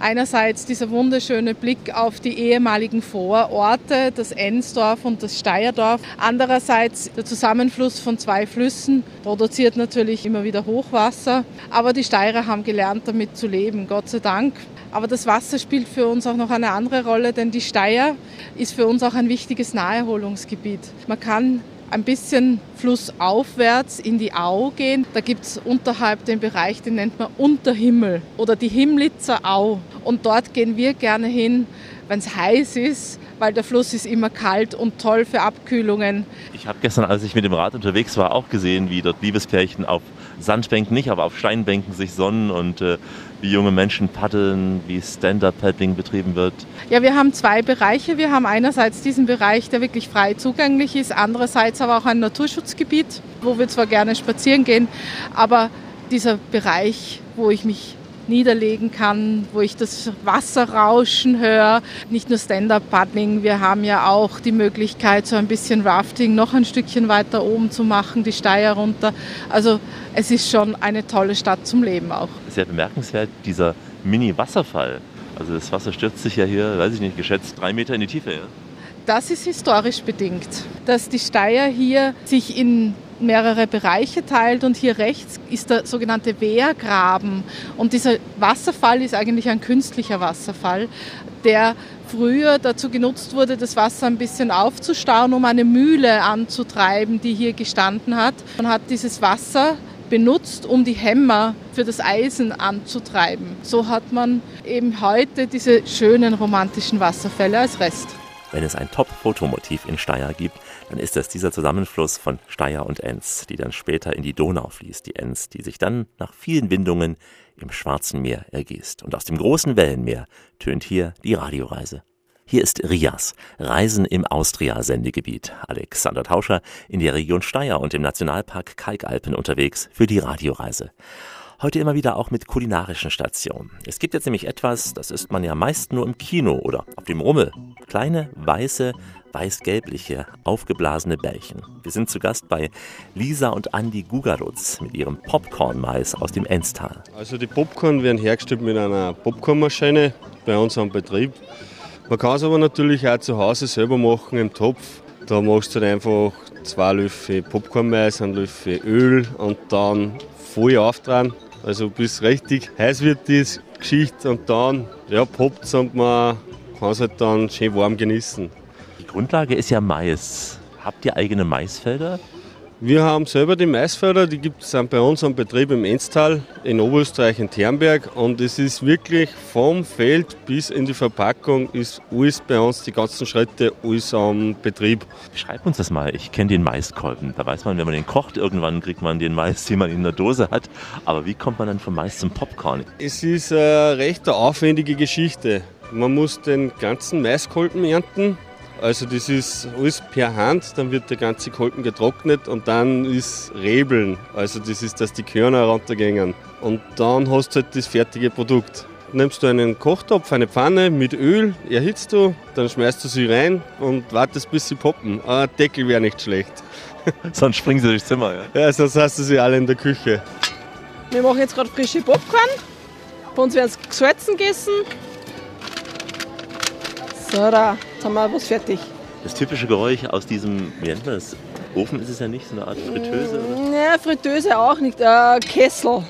Einerseits dieser wunderschöne Blick auf die ehemaligen Vororte, das Ensdorf und das Steyerdorf. Andererseits der Zusammenfluss von zwei Flüssen produziert natürlich immer wieder Hochwasser. Aber die Steirer haben gelernt, damit zu leben, Gott sei Dank. Aber das Wasser spielt für uns auch noch eine andere Rolle, denn die Steier ist für uns auch ein wichtiges Naherholungsgebiet. Man kann ein bisschen flussaufwärts in die Au gehen. Da gibt es unterhalb den Bereich, den nennt man Unterhimmel oder die Himmlitzer Au. Und dort gehen wir gerne hin, wenn es heiß ist, weil der Fluss ist immer kalt und toll für Abkühlungen. Ich habe gestern, als ich mit dem Rad unterwegs war, auch gesehen, wie dort Liebespärchen auf Sandbänken nicht, aber auf Steinbänken sich sonnen und äh, wie junge Menschen paddeln, wie Stand-Up-Paddling betrieben wird. Ja, wir haben zwei Bereiche. Wir haben einerseits diesen Bereich, der wirklich frei zugänglich ist, andererseits aber auch ein Naturschutzgebiet, wo wir zwar gerne spazieren gehen, aber dieser Bereich, wo ich mich niederlegen kann, wo ich das Wasser rauschen höre. Nicht nur Stand-Up-Paddling, wir haben ja auch die Möglichkeit, so ein bisschen Rafting noch ein Stückchen weiter oben zu machen, die Steier runter. Also es ist schon eine tolle Stadt zum Leben auch. Sehr bemerkenswert, dieser Mini-Wasserfall. Also das Wasser stürzt sich ja hier, weiß ich nicht, geschätzt drei Meter in die Tiefe. Ja? Das ist historisch bedingt, dass die Steier hier sich in mehrere Bereiche teilt und hier rechts ist der sogenannte Wehrgraben. Und dieser Wasserfall ist eigentlich ein künstlicher Wasserfall, der früher dazu genutzt wurde, das Wasser ein bisschen aufzustauen, um eine Mühle anzutreiben, die hier gestanden hat. Man hat dieses Wasser benutzt, um die Hämmer für das Eisen anzutreiben. So hat man eben heute diese schönen romantischen Wasserfälle als Rest. Wenn es ein Top-Fotomotiv in Steyr gibt, dann ist es dieser Zusammenfluss von Steyr und Enz, die dann später in die Donau fließt, die Enz, die sich dann nach vielen Windungen im Schwarzen Meer ergießt. Und aus dem großen Wellenmeer tönt hier die Radioreise. Hier ist Rias, Reisen im Austria-Sendegebiet. Alexander Tauscher in der Region Steyr und im Nationalpark Kalkalpen unterwegs für die Radioreise. Heute immer wieder auch mit kulinarischen Stationen. Es gibt jetzt nämlich etwas, das isst man ja meist nur im Kino oder auf dem Rummel. Kleine, weiße, weiß-gelbliche, aufgeblasene Bällchen. Wir sind zu Gast bei Lisa und Andi Gugarutz mit ihrem Popcorn-Mais aus dem Enstal. Also die Popcorn werden hergestellt mit einer Popcornmaschine bei uns am Betrieb. Man kann es aber natürlich auch zu Hause selber machen im Topf. Da machst du einfach zwei Löffel Popcornmais, einen Löffel Öl und dann voll auftragen. Also bis richtig heiß wird die Geschichte und dann ja, poppt es und man kann es halt dann schön warm genießen. Die Grundlage ist ja Mais. Habt ihr eigene Maisfelder? Wir haben selber die Maisfelder, die gibt es bei uns am Betrieb im Enstal in Oberösterreich in Ternberg und es ist wirklich vom Feld bis in die Verpackung ist alles bei uns, die ganzen Schritte, alles am Betrieb. Schreib uns das mal. Ich kenne den Maiskolben. Da weiß man, wenn man den kocht, irgendwann kriegt man den Mais, den man in der Dose hat. Aber wie kommt man dann vom Mais zum Popcorn? Es ist eine recht aufwendige Geschichte. Man muss den ganzen Maiskolben ernten, also das ist alles per Hand, dann wird der ganze Kolben getrocknet und dann ist Rebeln. Also das ist, dass die Körner runtergehen. Und dann hast du halt das fertige Produkt. Nimmst du einen Kochtopf, eine Pfanne mit Öl, erhitzt du, dann schmeißt du sie rein und wartest bis sie poppen. Ein Deckel wäre nicht schlecht. sonst springen sie durchs Zimmer, ja? Ja, sonst hast du sie alle in der Küche. Wir machen jetzt gerade frische Popcorn. Bei uns werden es gesalzen gegessen. So, da, jetzt haben wir was fertig. Das typische Geräusch aus diesem, wie nennt man das? Ofen ist es ja nicht, so eine Art Fritteuse? Oder? Ne, Fritteuse auch nicht. Ein Kessel.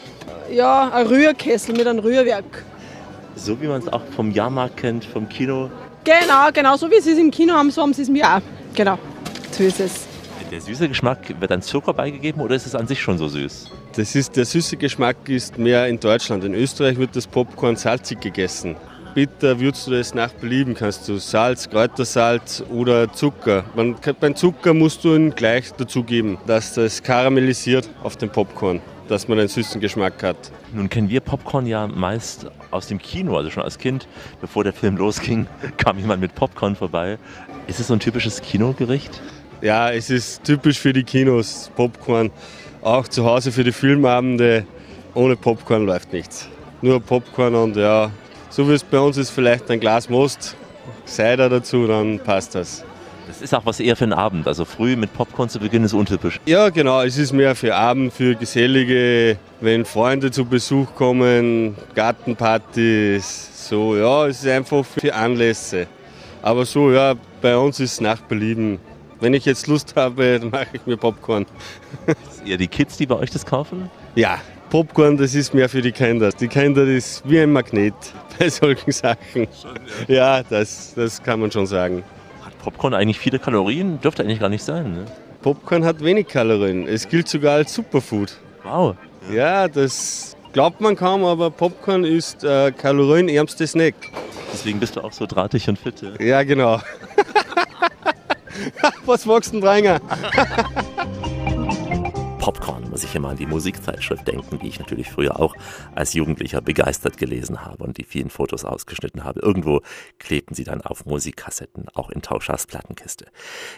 Ja, ein Rührkessel mit einem Rührwerk. So wie man es auch vom Jahrmarkt kennt, vom Kino. Genau, genau. So wie sie es im Kino haben, so haben sie es mir auch. Genau. So ist es. Der süße Geschmack, wird dann Zucker beigegeben oder ist es an sich schon so süß? Das ist, der süße Geschmack ist mehr in Deutschland. In Österreich wird das Popcorn salzig gegessen. Bitter würzt du das nach Belieben. Kannst du Salz, Kräutersalz oder Zucker. Man, beim Zucker musst du ihn gleich dazugeben, dass das karamellisiert auf dem Popcorn, dass man einen süßen Geschmack hat. Nun kennen wir Popcorn ja meist aus dem Kino, also schon als Kind, bevor der Film losging, kam jemand mit Popcorn vorbei. Ist es so ein typisches Kinogericht? Ja, es ist typisch für die Kinos, Popcorn. Auch zu Hause für die Filmabende. Ohne Popcorn läuft nichts. Nur Popcorn und ja, so wie es bei uns ist, vielleicht ein Glas Most, Cider dazu, dann passt das. Das ist auch was eher für einen Abend. Also früh mit Popcorn zu beginnen ist untypisch. Ja, genau. Es ist mehr für Abend, für gesellige, wenn Freunde zu Besuch kommen, Gartenpartys. So, ja, es ist einfach für Anlässe. Aber so, ja, bei uns ist es nach Belieben. Wenn ich jetzt Lust habe, dann mache ich mir Popcorn. Ist eher die Kids, die bei euch das kaufen? Ja, Popcorn, das ist mehr für die Kinder. Die Kinder, ist wie ein Magnet bei solchen Sachen. ja, das, das kann man schon sagen. Hat Popcorn eigentlich viele Kalorien? Dürfte eigentlich gar nicht sein. Ne? Popcorn hat wenig Kalorien. Es gilt sogar als Superfood. Wow. Ja, das glaubt man kaum, aber Popcorn ist äh, kalorienärmste Snack. Deswegen bist du auch so drahtig und fit. Ja, ja genau. Was magst du denn? Popcorn muss ich immer an die Musikzeitschrift denken, die ich natürlich früher auch als Jugendlicher begeistert gelesen habe und die vielen Fotos ausgeschnitten habe. Irgendwo klebten sie dann auf Musikkassetten, auch in Tauschers Plattenkiste.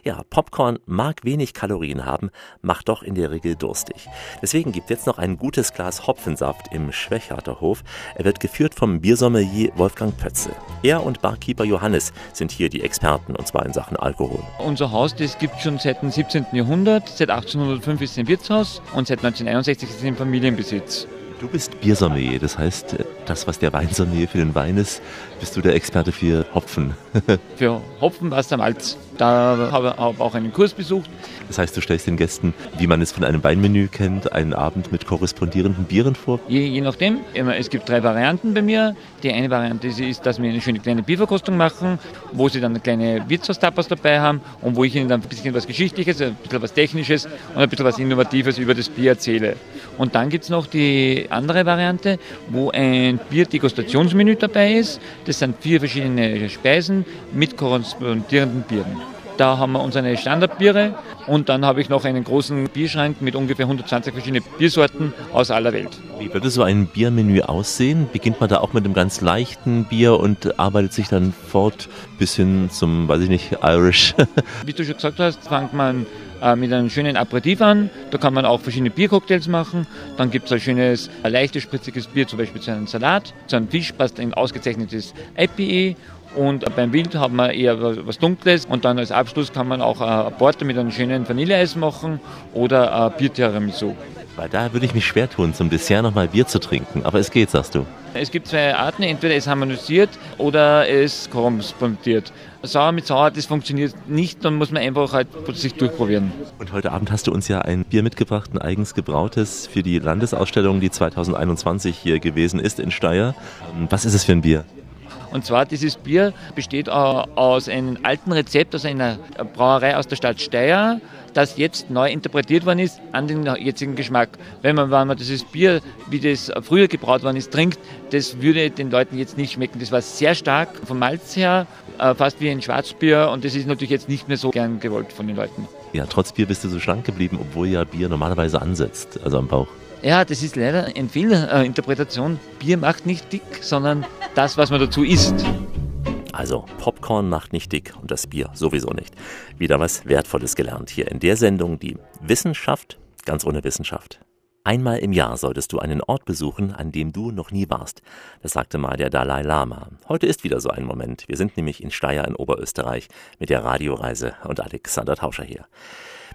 Ja, Popcorn mag wenig Kalorien haben, macht doch in der Regel durstig. Deswegen gibt jetzt noch ein gutes Glas Hopfensaft im Schwächarter Hof. Er wird geführt vom Biersommelier Wolfgang Pötze. Er und Barkeeper Johannes sind hier die Experten, und zwar in Sachen Alkohol. Unser Haus, das gibt schon seit dem 17. Jahrhundert. Seit 1805 ist es ein Wirtshaus und seit 1961 ist es im Familienbesitz. Du bist Biersommelier, das heißt, das, was der Weinsommelier für den Wein ist, bist du der Experte für Hopfen. Für Hopfen, Wasser, Malz. Da habe ich auch einen Kurs besucht. Das heißt, du stellst den Gästen, wie man es von einem Weinmenü kennt, einen Abend mit korrespondierenden Bieren vor? Je, je nachdem. Es gibt drei Varianten bei mir. Die eine Variante ist, dass wir eine schöne kleine Bierverkostung machen, wo sie dann eine kleine Wirtshaustapas dabei haben und wo ich ihnen dann ein bisschen was Geschichtliches, ein bisschen was Technisches und ein bisschen was Innovatives über das Bier erzähle. Und dann gibt es noch die andere Variante, wo ein Bierdegustationsmenü dabei ist. Das sind vier verschiedene Speisen mit korrespondierenden Bieren. Da haben wir unsere Standardbiere und dann habe ich noch einen großen Bierschrank mit ungefähr 120 verschiedenen Biersorten aus aller Welt. Wie würde so ein Biermenü aussehen? Beginnt man da auch mit einem ganz leichten Bier und arbeitet sich dann fort bis hin zum, weiß ich nicht, Irish? Wie du schon gesagt hast, fängt man äh, mit einem schönen Aperitif an. Da kann man auch verschiedene Biercocktails machen. Dann gibt es ein schönes, ein leichtes, spritziges Bier, zum Beispiel zu einem Salat. Zu einem Fisch passt ein ausgezeichnetes IPA. Und beim Wild haben wir eher was Dunkles. Und dann als Abschluss kann man auch eine Porte mit einem schönen Vanilleeis machen oder ein Biertiramisu. Weil da würde ich mich schwer tun, zum Dessert nochmal Bier zu trinken. Aber es geht, sagst du. Es gibt zwei Arten, entweder es harmonisiert oder es korrespondiert. Sauer mit Sauer, das funktioniert nicht, dann muss man einfach halt sich durchprobieren. Und heute Abend hast du uns ja ein Bier mitgebracht, ein eigens gebrautes für die Landesausstellung, die 2021 hier gewesen ist in Steyr. Was ist es für ein Bier? Und zwar dieses Bier besteht aus einem alten Rezept aus einer Brauerei aus der Stadt Steyr, das jetzt neu interpretiert worden ist an den jetzigen Geschmack. Wenn man, wenn man dieses Bier, wie das früher gebraut worden ist, trinkt, das würde den Leuten jetzt nicht schmecken. Das war sehr stark vom Malz her, äh, fast wie ein Schwarzbier und das ist natürlich jetzt nicht mehr so gern gewollt von den Leuten. Ja, trotz Bier bist du so schlank geblieben, obwohl ja Bier normalerweise ansetzt, also am Bauch. Ja, das ist leider eine Fehlinterpretation. Bier macht nicht dick, sondern das, was man dazu isst. Also Popcorn macht nicht dick und das Bier sowieso nicht. Wieder was Wertvolles gelernt hier in der Sendung, die Wissenschaft ganz ohne Wissenschaft. Einmal im Jahr solltest du einen Ort besuchen, an dem du noch nie warst. Das sagte mal der Dalai Lama. Heute ist wieder so ein Moment. Wir sind nämlich in Steyr in Oberösterreich mit der Radioreise und Alexander Tauscher hier.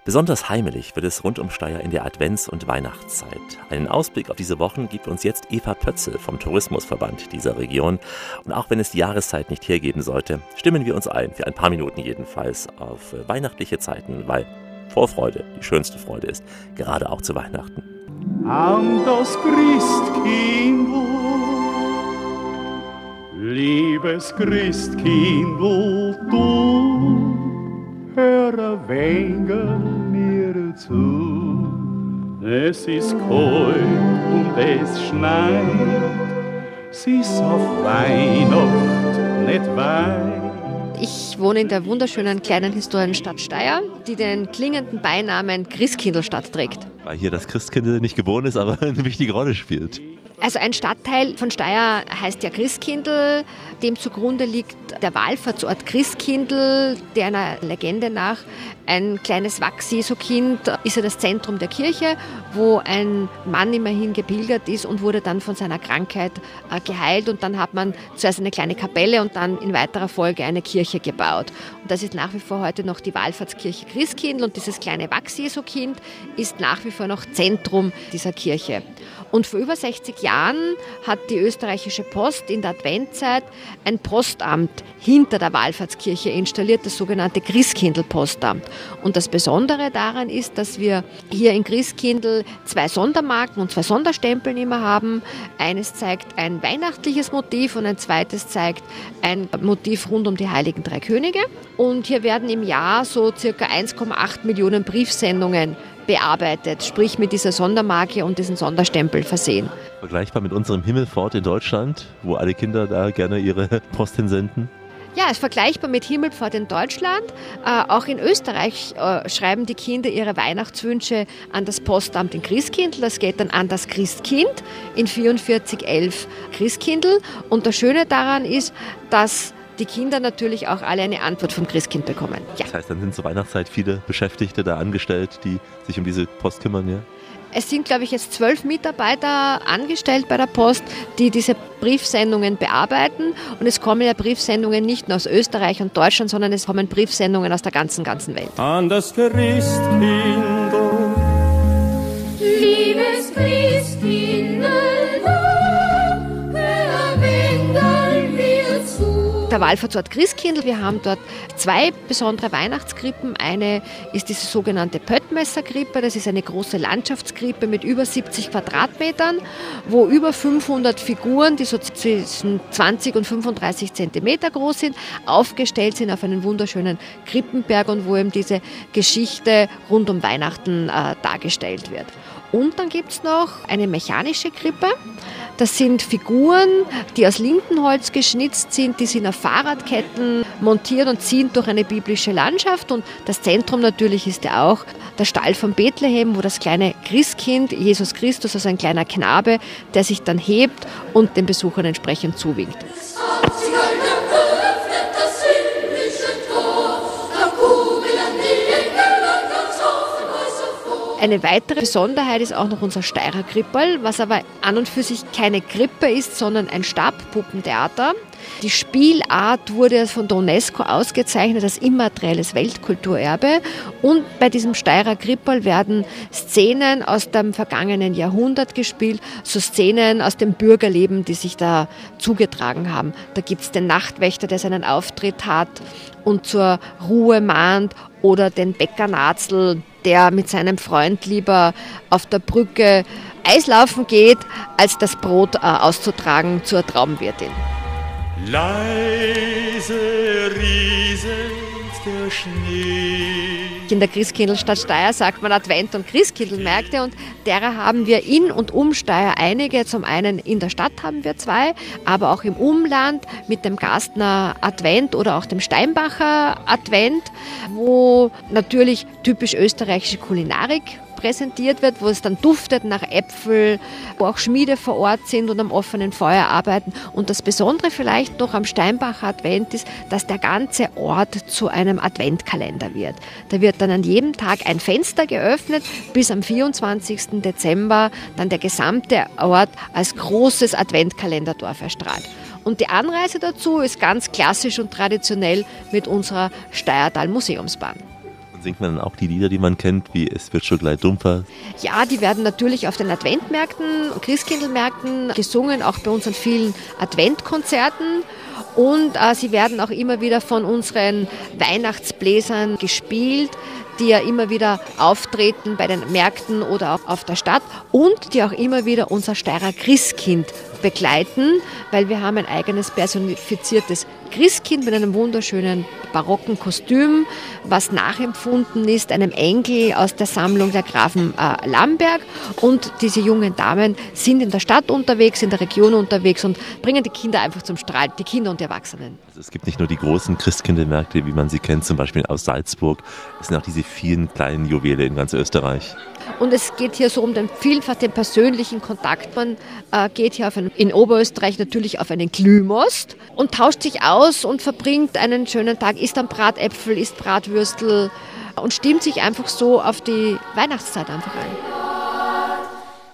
Besonders heimelig wird es rund um Steyr in der Advents- und Weihnachtszeit. Einen Ausblick auf diese Wochen gibt uns jetzt Eva Pötzel vom Tourismusverband dieser Region. Und auch wenn es die Jahreszeit nicht hergeben sollte, stimmen wir uns ein, für ein paar Minuten jedenfalls, auf weihnachtliche Zeiten, weil Vorfreude die schönste Freude ist, gerade auch zu Weihnachten. An das Christkindl, liebes Christkindl, du hör ein wenig mir zu. Es ist kalt und es schneit, es ist auf Weihnacht nicht weit. Ich wohne in der wunderschönen kleinen Historienstadt Steyr, die den klingenden Beinamen Christkindlstadt trägt. Weil hier das Christkindl nicht geboren ist, aber eine wichtige Rolle spielt. Also ein Stadtteil von Steyr heißt ja Christkindl. Dem zugrunde liegt der Wallfahrtsort Christkindl, der einer Legende nach ein kleines Wachs-Jesu-Kind ist ja das Zentrum der Kirche, wo ein Mann immerhin gepilgert ist und wurde dann von seiner Krankheit äh, geheilt. Und dann hat man zuerst eine kleine Kapelle und dann in weiterer Folge eine Kirche gebaut. Das ist nach wie vor heute noch die Wallfahrtskirche Christkindl. Und dieses kleine Wachs-Jesu-Kind ist nach wie vor noch Zentrum dieser Kirche. Und vor über 60 Jahren hat die österreichische Post in der Adventzeit ein Postamt hinter der Wallfahrtskirche installiert, das sogenannte Christkindl-Postamt. Und das Besondere daran ist, dass wir hier in Christkindl zwei Sondermarken und zwei Sonderstempeln immer haben. Eines zeigt ein weihnachtliches Motiv und ein zweites zeigt ein Motiv rund um die Heiligen Drei Könige. Und hier werden im Jahr so circa 1,8 Millionen Briefsendungen bearbeitet, sprich mit dieser Sondermarke und diesen Sonderstempel versehen. Vergleichbar mit unserem Himmelfort in Deutschland, wo alle Kinder da gerne ihre Post hinsenden? Ja, ist vergleichbar mit Himmelfahrt in Deutschland. Äh, auch in Österreich äh, schreiben die Kinder ihre Weihnachtswünsche an das Postamt in Christkindl. Das geht dann an das Christkind in 4411 Christkindl. Und das Schöne daran ist, dass die Kinder natürlich auch alle eine Antwort vom Christkind bekommen. Ja. Das heißt, dann sind zur Weihnachtszeit viele Beschäftigte da angestellt, die sich um diese Post kümmern, ja? Es sind, glaube ich, jetzt zwölf Mitarbeiter angestellt bei der Post, die diese Briefsendungen bearbeiten. Und es kommen ja Briefsendungen nicht nur aus Österreich und Deutschland, sondern es kommen Briefsendungen aus der ganzen, ganzen Welt. An das Christkindl. Liebes Christkindl, Der Wallfahrtsort Christkindl, wir haben dort zwei besondere Weihnachtskrippen. Eine ist diese sogenannte Pöttmesser-Krippe. Das ist eine große Landschaftskrippe mit über 70 Quadratmetern, wo über 500 Figuren, die so zwischen 20 und 35 Zentimeter groß sind, aufgestellt sind auf einen wunderschönen Krippenberg und wo eben diese Geschichte rund um Weihnachten äh, dargestellt wird. Und dann gibt es noch eine mechanische Krippe. Das sind Figuren, die aus Lindenholz geschnitzt sind, die sind auf Fahrradketten montiert und ziehen durch eine biblische Landschaft. Und das Zentrum natürlich ist ja auch der Stall von Bethlehem, wo das kleine Christkind, Jesus Christus, also ein kleiner Knabe, der sich dann hebt und den Besuchern entsprechend zuwinkt. Eine weitere Besonderheit ist auch noch unser Steirer Krippel, was aber an und für sich keine Krippe ist, sondern ein Stabpuppentheater. Die Spielart wurde von der UNESCO ausgezeichnet als immaterielles Weltkulturerbe und bei diesem Steirer Krippel werden Szenen aus dem vergangenen Jahrhundert gespielt, so Szenen aus dem Bürgerleben, die sich da zugetragen haben. Da gibt es den Nachtwächter, der seinen Auftritt hat und zur Ruhe mahnt oder den Bäckernatzel, der mit seinem Freund lieber auf der Brücke Eislaufen geht, als das Brot äh, auszutragen zur Traumwirtin. Leise rieselt der Schnee. In der Christkindlstadt Steyr sagt man Advent- und Christkindlmärkte und derer haben wir in und um Steyr einige. Zum einen in der Stadt haben wir zwei, aber auch im Umland mit dem Gastner Advent oder auch dem Steinbacher Advent, wo natürlich typisch österreichische Kulinarik präsentiert wird, wo es dann duftet nach Äpfel, wo auch Schmiede vor Ort sind und am offenen Feuer arbeiten. Und das Besondere vielleicht noch am Steinbacher Advent ist, dass der ganze Ort zu einem Adventkalender wird. Da wird dann an jedem Tag ein Fenster geöffnet, bis am 24. Dezember dann der gesamte Ort als großes Adventkalenderdorf erstrahlt. Und die Anreise dazu ist ganz klassisch und traditionell mit unserer Steiertal Museumsbahn. Und singt man dann auch die Lieder, die man kennt, wie Es wird schon gleich dumpfer? Ja, die werden natürlich auf den Adventmärkten, Christkindlmärkten gesungen, auch bei unseren vielen Adventkonzerten. Und äh, sie werden auch immer wieder von unseren Weihnachtsbläsern gespielt, die ja immer wieder auftreten bei den Märkten oder auch auf der Stadt und die auch immer wieder unser Steirer Christkind begleiten, weil wir haben ein eigenes personifiziertes Christkind mit einem wunderschönen barocken Kostüm, was nachempfunden ist einem Engel aus der Sammlung der Grafen äh, Lamberg. Und diese jungen Damen sind in der Stadt unterwegs, in der Region unterwegs und bringen die Kinder einfach zum Strahlen, die Kinder und die Erwachsenen. Also es gibt nicht nur die großen Christkindlmärkte, wie man sie kennt, zum Beispiel aus Salzburg. Es sind auch diese vielen kleinen Juwele in ganz Österreich. Und es geht hier so um den vielfach den persönlichen Kontakt. Man äh, geht hier einen, in Oberösterreich natürlich auf einen Glühmost und tauscht sich aus und verbringt einen schönen Tag, isst dann Bratäpfel, isst Bratwürstel und stimmt sich einfach so auf die Weihnachtszeit einfach ein.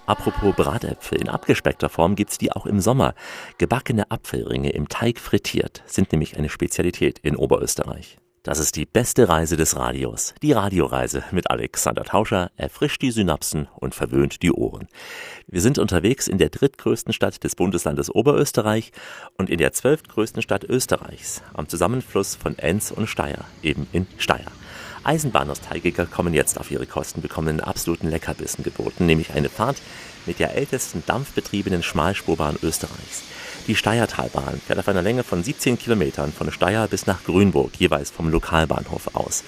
Apropos Bratäpfel, in abgespeckter Form gibt's die auch im Sommer. Gebackene Apfelringe im Teig frittiert sind nämlich eine Spezialität in Oberösterreich. Das ist die beste Reise des Radios. Die Radioreise mit Alexander Tauscher erfrischt die Synapsen und verwöhnt die Ohren. Wir sind unterwegs in der drittgrößten Stadt des Bundeslandes Oberösterreich und in der zwölftgrößten Stadt Österreichs, am Zusammenfluss von Enns und Steyr, eben in Steyr. Eisenbahnnostalgiker kommen jetzt auf ihre Kosten, bekommen einen absoluten Leckerbissen geboten, nämlich eine Fahrt mit der ältesten dampfbetriebenen Schmalspurbahn Österreichs. Die Steiertalbahn fährt auf einer Länge von 17 Kilometern von Steyr bis nach Grünburg, jeweils vom Lokalbahnhof aus.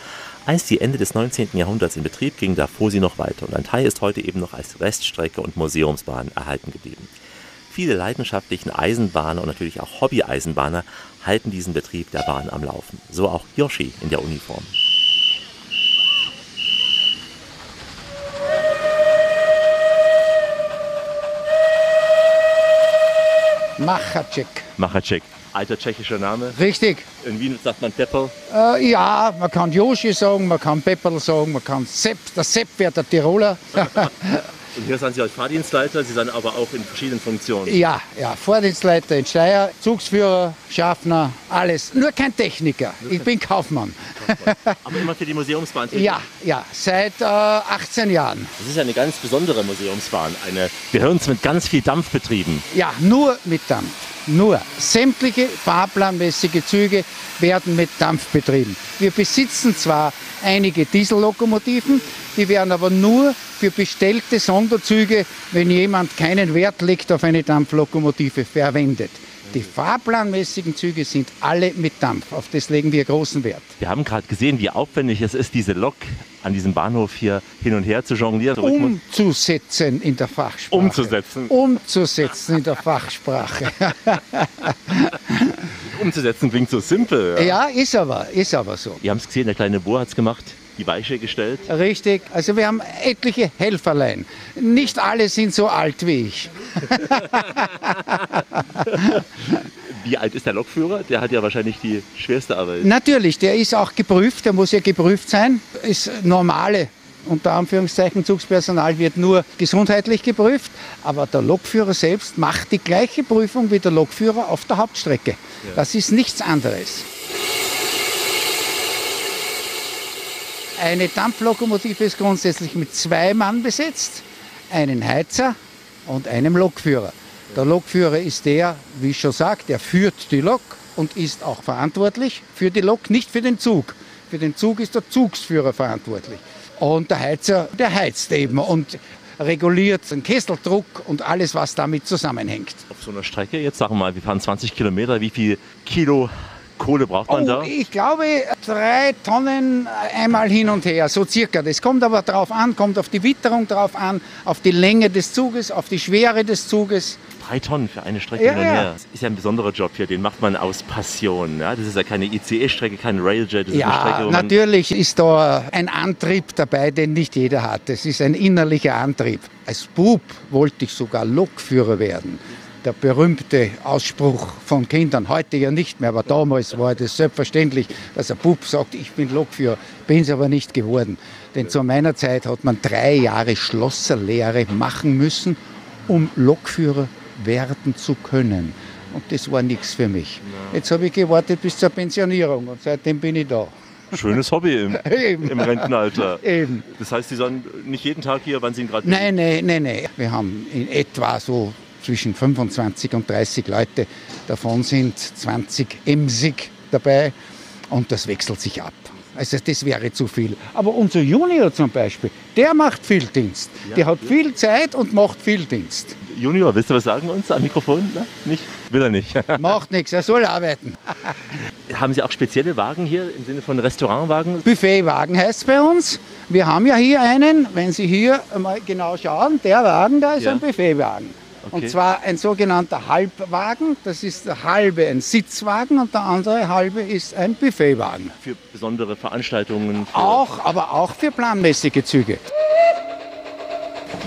Als die Ende des 19. Jahrhunderts in Betrieb ging, da fuhr sie noch weiter und ein Teil ist heute eben noch als Reststrecke und Museumsbahn erhalten geblieben. Viele leidenschaftlichen Eisenbahner und natürlich auch Hobby-Eisenbahner halten diesen Betrieb der Bahn am Laufen. So auch Yoshi in der Uniform. Machacek. Machacek, alter tschechischer Name. Richtig. In Wien sagt man Pepperl. Äh, ja, man kann Joshi sagen, man kann Pepperl sagen, man kann Sepp. Der Sepp wäre der Tiroler. Und hier sind Sie als Fahrdienstleiter, Sie sind aber auch in verschiedenen Funktionen. ja, ja, Vordienstleiter in Steyr, Zugsführer, Schaffner, alles. Nur kein Techniker. Ich bin Kaufmann. Aber immer für die Museumsbahn tätig. Ja, ja, seit äh, 18 Jahren. Das ist ja eine ganz besondere Museumsbahn. Eine, wir hören es mit ganz viel Dampf betrieben. Ja, nur mit Dampf. Nur. Sämtliche fahrplanmäßige Züge werden mit Dampf betrieben. Wir besitzen zwar einige Diesellokomotiven, die werden aber nur für bestellte Sonderzüge, wenn jemand keinen Wert legt auf eine Dampflokomotive, verwendet. Die fahrplanmäßigen Züge sind alle mit Dampf. Auf das legen wir großen Wert. Wir haben gerade gesehen, wie aufwendig es ist, diese Lok an diesem Bahnhof hier hin und her zu jonglieren. Umzusetzen in der Fachsprache. Umzusetzen. Umzusetzen in der Fachsprache. Umzusetzen klingt so simpel. ja, ist aber, ist aber so. Ihr habt es gesehen, der kleine Bo hat es gemacht, die Weiche gestellt. Richtig. Also wir haben etliche Helferlein. Nicht alle sind so alt wie ich. Wie alt ist der Lokführer? Der hat ja wahrscheinlich die schwerste Arbeit. Natürlich, der ist auch geprüft, der muss ja geprüft sein. Ist normale, unter Anführungszeichen, Zugspersonal wird nur gesundheitlich geprüft, aber der Lokführer selbst macht die gleiche Prüfung wie der Lokführer auf der Hauptstrecke. Das ist nichts anderes. Eine Dampflokomotive ist grundsätzlich mit zwei Mann besetzt, einen Heizer und einem Lokführer. Der Lokführer ist der, wie ich schon sagt, der führt die Lok und ist auch verantwortlich für die Lok, nicht für den Zug. Für den Zug ist der Zugsführer verantwortlich. Und der Heizer, der heizt eben und reguliert den Kesseldruck und alles, was damit zusammenhängt. Auf so einer Strecke, jetzt sagen wir mal, wir fahren 20 Kilometer, wie viel Kilo Kohle braucht man Oh, da? ich glaube, drei Tonnen einmal hin und her, so circa. Das kommt aber darauf an, kommt auf die Witterung drauf an, auf die Länge des Zuges, auf die Schwere des Zuges. Drei Tonnen für eine Strecke Ja, hin und ja. her. Das ist ja ein besonderer Job hier, den macht man aus Passion. Ja? Das ist ja keine ICE-Strecke, kein Railjet, das ist eine Strecke, Ja, natürlich ist da ein Antrieb dabei, den nicht jeder hat. Das ist ein innerlicher Antrieb. Als Bub wollte ich sogar Lokführer werden. Der berühmte Ausspruch von Kindern, heute ja nicht mehr, aber damals war das selbstverständlich, dass ein Bub sagt, ich bin Lokführer, bin es aber nicht geworden. Denn zu meiner Zeit hat man drei Jahre Schlosserlehre machen müssen, um Lokführer werden zu können. Und das war nichts für mich. Jetzt habe ich gewartet bis zur Pensionierung und seitdem bin ich da. Schönes Hobby im, Eben. im Rentenalter. Eben. Das heißt, Sie sind nicht jeden Tag hier, wann Sie ihn gerade Nein, nein, nein, nein. Wir haben in etwa so zwischen 25 und 30 Leute. Davon sind 20 emsig dabei und das wechselt sich ab. Also das wäre zu viel. Aber unser Junior zum Beispiel, der macht viel Dienst. Der hat viel Zeit und macht viel Dienst. Junior, willst du was sagen uns am Mikrofon? Na, nicht? Will er nicht. Macht nichts, er soll arbeiten. Haben Sie auch spezielle Wagen hier im Sinne von Restaurantwagen? Buffetwagen heißt es bei uns. Wir haben ja hier einen, wenn Sie hier mal genau schauen, der Wagen da ist Ja. ein Buffetwagen. Okay. Und zwar ein sogenannter Halbwagen, das ist der halbe ein Sitzwagen und der andere halbe ist ein Buffetwagen. Für besondere Veranstaltungen? Für Auch, aber auch für planmäßige Züge.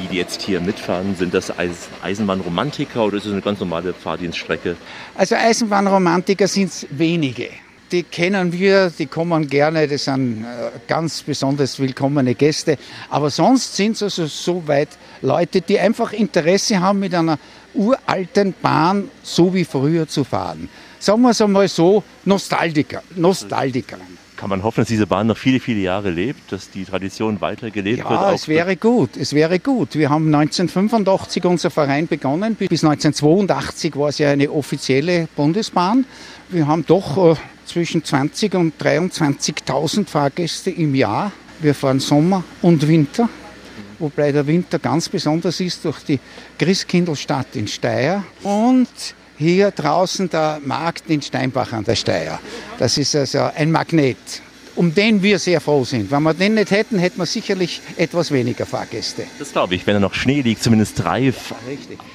Die, die jetzt hier mitfahren, sind das Eis Eisenbahnromantiker oder ist es eine ganz normale Fahrdienststrecke? Also Eisenbahnromantiker sind es wenige. Die kennen wir, die kommen gerne, das sind äh, ganz besonders willkommene Gäste. Aber sonst sind es also soweit Leute, die einfach Interesse haben, mit einer uralten Bahn so wie früher zu fahren. Sagen wir es einmal so, Nostalgiker. Nostalgiker. Kann man hoffen, dass diese Bahn noch viele, viele Jahre lebt, dass die Tradition weitergelebt wird? Ja, es wäre gut, es wäre gut. Wir haben 1985 unser Verein begonnen. Bis 1982 war es ja eine offizielle Bundesbahn. Wir haben doch äh, zwischen 20 und 23.000 Fahrgäste im Jahr. Wir fahren Sommer und Winter, wobei der Winter ganz besonders ist durch die Christkindlstadt in Steyr und hier draußen der Markt in Steinbach an der Steyr. Das ist also ein Magnet. Um den wir sehr froh sind. Wenn wir den nicht hätten, hätten wir sicherlich etwas weniger Fahrgäste. Das glaube ich, wenn da noch Schnee liegt, zumindest drei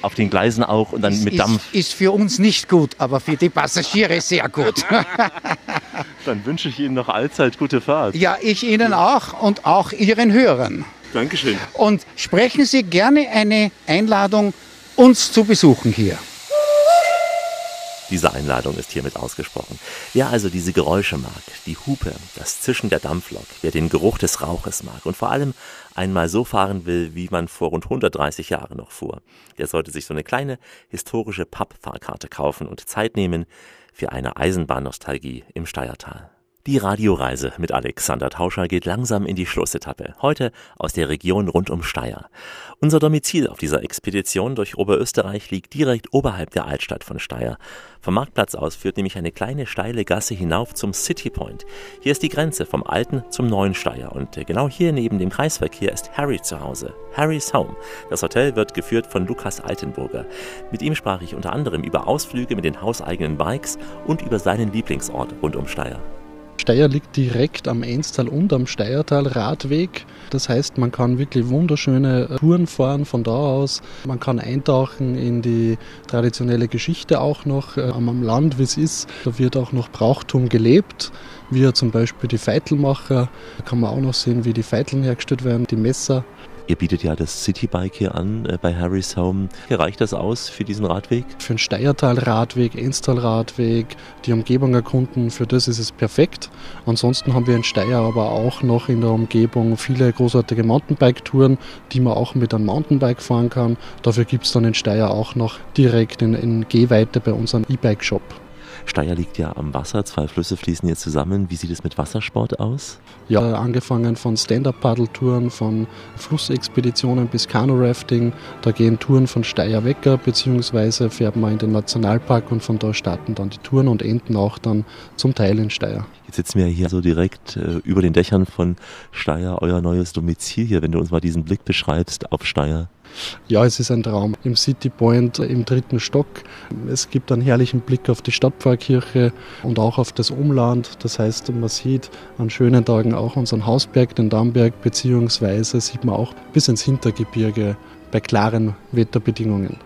auf den Gleisen auch und dann mit ist, Dampf. Ist für uns nicht gut, aber für die Passagiere sehr gut. Dann wünsche ich Ihnen noch allzeit gute Fahrt. ja, ich Ihnen auch und auch Ihren Hörern. Dankeschön. Und sprechen Sie gerne eine Einladung, uns zu besuchen hier. Diese Einladung ist hiermit ausgesprochen. Wer also diese Geräusche mag, die Hupe, das Zischen der Dampflok, wer den Geruch des Rauches mag und vor allem einmal so fahren will, wie man vor rund 130 Jahren noch fuhr, der sollte sich so eine kleine historische Pappfahrkarte kaufen und Zeit nehmen für eine Eisenbahnnostalgie im Steiertal. Die Radioreise mit Alexander Tauscher geht langsam in die Schlussetappe. Heute aus der Region rund um Steyr. Unser Domizil auf dieser Expedition durch Oberösterreich liegt direkt oberhalb der Altstadt von Steyr. Vom Marktplatz aus führt nämlich eine kleine steile Gasse hinauf zum City Point. Hier ist die Grenze vom alten zum neuen Steyr und äh, genau hier neben dem Kreisverkehr ist Harry zu Hause. Harry's Home. Das Hotel wird geführt von Lukas Altenburger. Mit ihm sprach ich unter anderem über Ausflüge mit den hauseigenen Bikes und über seinen Lieblingsort rund um Steyr. Steyr liegt direkt am Enstal und am Steyrtal Radweg. Das heißt, man kann wirklich wunderschöne Touren fahren von da aus. Man kann eintauchen in die traditionelle Geschichte auch noch äh, am Land, wie es ist. Da wird auch noch Brauchtum gelebt, wie zum Beispiel die Feitelmacher. Da kann man auch noch sehen, wie die Feiteln hergestellt werden, die Messer. Ihr bietet ja das Citybike hier an äh, bei Harry's Home. Reicht das aus für diesen Radweg? Für den Steiertal-Radweg, Enstal-Radweg, die Umgebung erkunden, für das ist es perfekt. Ansonsten haben wir in Steyr aber auch noch in der Umgebung viele großartige Mountainbike-Touren, die man auch mit einem Mountainbike fahren kann. Dafür gibt es dann in Steyr auch noch direkt in, in Gehweite bei unserem E-Bike-Shop. Steyr liegt ja am Wasser, zwei Flüsse fließen hier zusammen. Wie sieht es mit Wassersport aus? Ja, angefangen von Stand-Up-Paddeltouren, von Flussexpeditionen bis Kanu-Rafting. Da gehen Touren von Steyr Wecker, beziehungsweise fährt man in den Nationalpark und von da starten dann die Touren und enden auch dann zum Teil in Steyr. Jetzt sitzen wir hier so direkt äh, über den Dächern von Steyr, euer neues Domizil hier, wenn du uns mal diesen Blick beschreibst auf Steyr. Ja, es ist ein Traum. Im City Point im dritten Stock. Es gibt einen herrlichen Blick auf die Stadtpfarrkirche und auch auf das Umland. Das heißt, man sieht an schönen Tagen auch unseren Hausberg, den Dammberg, beziehungsweise sieht man auch bis ins Hintergebirge bei klaren Wetterbedingungen.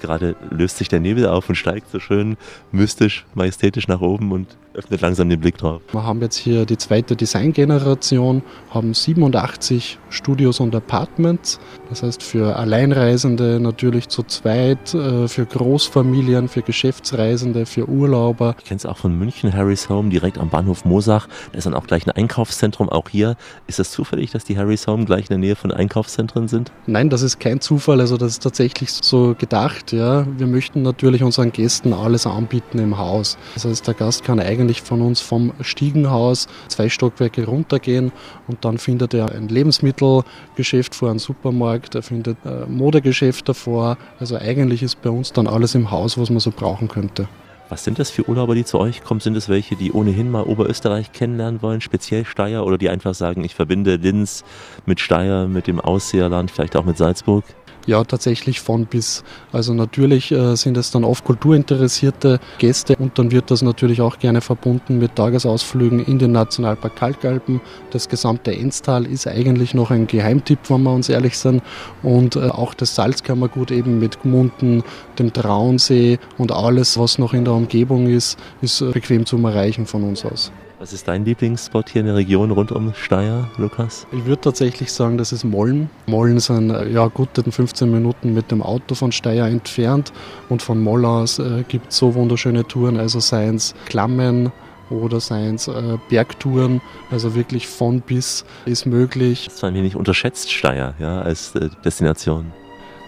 Gerade löst sich der Nebel auf und steigt so schön mystisch, majestätisch nach oben und öffnet langsam den Blick drauf. Wir haben jetzt hier die zweite Designgeneration, haben 87 Studios und Apartments. Das heißt für Alleinreisende natürlich zu zweit, äh, für Großfamilien, für Geschäftsreisende, für Urlauber. Ich kenne es auch von München, Harry's Home, direkt am Bahnhof Mosach. Da ist dann auch gleich ein Einkaufszentrum, auch hier. Ist das zufällig, dass die Harry's Home gleich in der Nähe von Einkaufszentren sind? Nein, das ist kein Zufall, also das ist tatsächlich so gedacht. Ja. Wir möchten natürlich unseren Gästen alles anbieten im Haus. Das heißt, der Gast kann eigentlich von uns vom Stiegenhaus zwei Stockwerke runtergehen und dann findet er ein Lebensmittelgeschäft vor, einen Supermarkt, er findet ein Modegeschäft davor. Also eigentlich ist bei uns dann alles im Haus, was man so brauchen könnte. Was sind das für Urlauber, die zu euch kommen? Sind es welche, die ohnehin mal Oberösterreich kennenlernen wollen, speziell Steyr, oder die einfach sagen, ich verbinde Linz mit Steyr, mit dem Ausseerland, vielleicht auch mit Salzburg? Ja, tatsächlich von bis. Also natürlich äh, sind es dann oft kulturinteressierte Gäste und dann wird das natürlich auch gerne verbunden mit Tagesausflügen in den Nationalpark Kalkalpen. Das gesamte Enstal ist eigentlich noch ein Geheimtipp, wenn wir uns ehrlich sind. Und äh, auch das Salzkammergut eben mit Gmunden, dem Traunsee und alles, was noch in der Umgebung ist, ist äh, bequem zum Erreichen von uns aus. Was ist dein Lieblingsspot hier in der Region rund um Steyr, Lukas? Ich würde tatsächlich sagen, das ist Molln. Molln sind äh, ja gute 15 Minuten mit dem Auto von Steyr entfernt und von Moll aus äh, gibt es so wunderschöne Touren, also seien es Klammen, oder seien es äh, Bergtouren, also wirklich von bis ist möglich. Das ist ein wenig unterschätzt Steyr ja, als äh, Destination.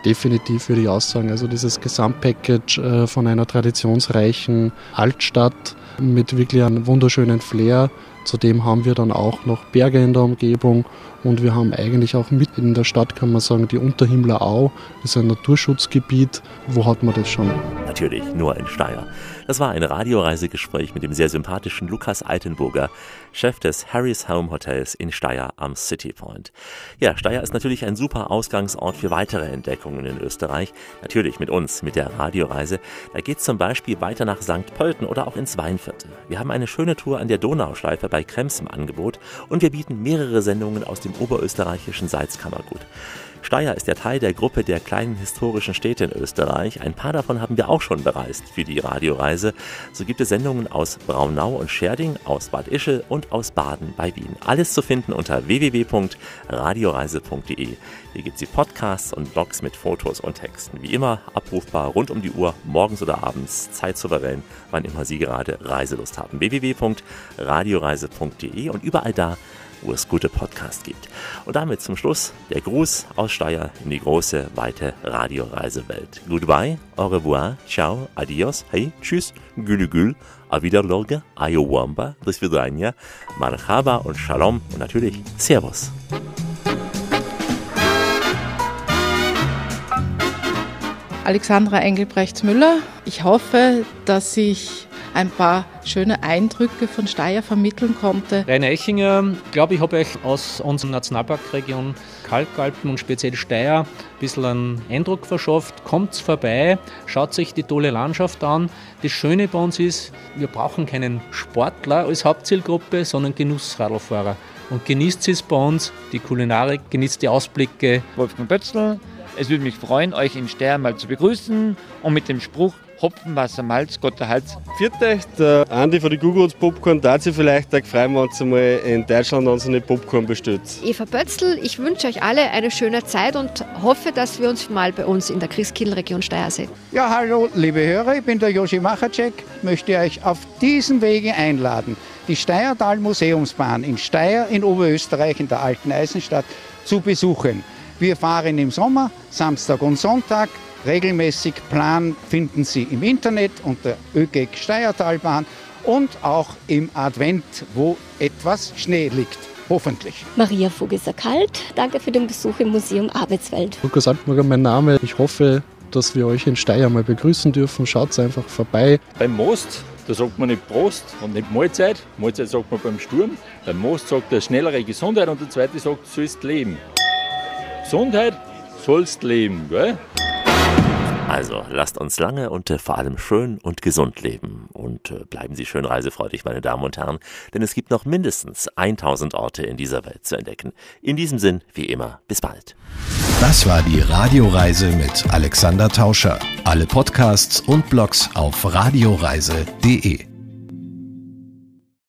Definitiv würde ich auch sagen, also dieses Gesamtpackage äh, von einer traditionsreichen Altstadt mit wirklich einem wunderschönen Flair. Zudem haben wir dann auch noch Berge in der Umgebung und wir haben eigentlich auch mitten in der Stadt, kann man sagen, die Unterhimmler Au. Das ist ein Naturschutzgebiet. Wo hat man das schon? Natürlich nur in Steyr. Das war ein Radioreisegespräch mit dem sehr sympathischen Lukas Altenburger, Chef des Harry's Home Hotels in Steyr am City Point. Ja, Steyr ist natürlich ein super Ausgangsort für weitere Entdeckungen in Österreich. Natürlich mit uns, mit der Radioreise. Da geht's zum Beispiel weiter nach St. Pölten oder auch ins Weinviertel. Wir haben eine schöne Tour an der Donauschleife bei Krems im Angebot und wir bieten mehrere Sendungen aus dem oberösterreichischen Salzkammergut. Steyr ist ja Teil der Gruppe der kleinen historischen Städte in Österreich. Ein paar davon haben wir auch schon bereist für die Radioreise. So gibt es Sendungen aus Braunau und Scherding, aus Bad Ischl und aus Baden bei Wien. Alles zu finden unter www.radioreise.de. Hier gibt es die Podcasts und Blogs mit Fotos und Texten. Wie immer abrufbar rund um die Uhr, morgens oder abends, zeitsouverän, wann immer Sie gerade Reiselust haben. www.radioreise.de und überall da, wo es gute Podcasts gibt. Und damit zum Schluss der Gruß aus Steyr in die große, weite Radioreisewelt. Goodbye, au revoir, ciao, adios, hey, tschüss, gülü gül, a wiederlorge, ayowamba, bis vidania, marhaba und shalom und natürlich Servus. Alexandra Engelbrechts-Müller. Ich hoffe, dass ich ein paar schöne Eindrücke von Steyr vermitteln konnte. Rainer Echinger, glaube ich, habe euch aus unserer Nationalparkregion Kalkalpen und speziell Steyr ein bisschen einen Eindruck verschafft. Kommt vorbei, schaut sich die tolle Landschaft an. Das Schöne bei uns ist, wir brauchen keinen Sportler als Hauptzielgruppe, sondern Genussradlfahrer. Und genießt es bei uns, die Kulinarik, genießt die Ausblicke. Wolfgang Pötzl, es würde mich freuen, euch in Steyr mal zu begrüßen und mit dem Spruch Hopfen, Wasser, Malz, Gott der Hals. Vierte, der Andi von den Googles Popcorn, da sich vielleicht auch freuen, wenn ihr mal in Deutschland unsere Popcorn bestellt. Eva Bötzl, ich wünsche euch alle eine schöne Zeit und hoffe, dass wir uns mal bei uns in der Christkindl-Region Steyr sehen. Ja, hallo, liebe Hörer, ich bin der Joshi Machacek, möchte euch auf diesem Wege einladen, die Steyrtal Museumsbahn in Steyr in Oberösterreich in der alten Eisenstadt zu besuchen. Wir fahren im Sommer, Samstag und Sonntag. Regelmäßig Plan finden Sie im Internet unter ÖGEG Steyrtalbahn und auch im Advent, wo etwas Schnee liegt. Hoffentlich. Maria Vogeser-Kalt, danke für den Besuch im Museum Arbeitswelt. Lukas Altmüller, mein Name. Ich hoffe, dass wir euch in Steyr mal begrüßen dürfen. Schaut einfach vorbei. Beim Most, da sagt man nicht Prost und nicht Mahlzeit. Mahlzeit sagt man beim Sturm. Beim Most sagt der schnellere Gesundheit und der zweite sagt, sollst leben. Gesundheit, sollst leben, gell? Also lasst uns lange und äh, vor allem schön und gesund leben. Und äh, bleiben Sie schön reisefreudig, meine Damen und Herren, denn es gibt noch mindestens 1000 Orte in dieser Welt zu entdecken. In diesem Sinn, wie immer, bis bald. Das war die Radioreise mit Alexander Tauscher. Alle Podcasts und Blogs auf radioreise.de.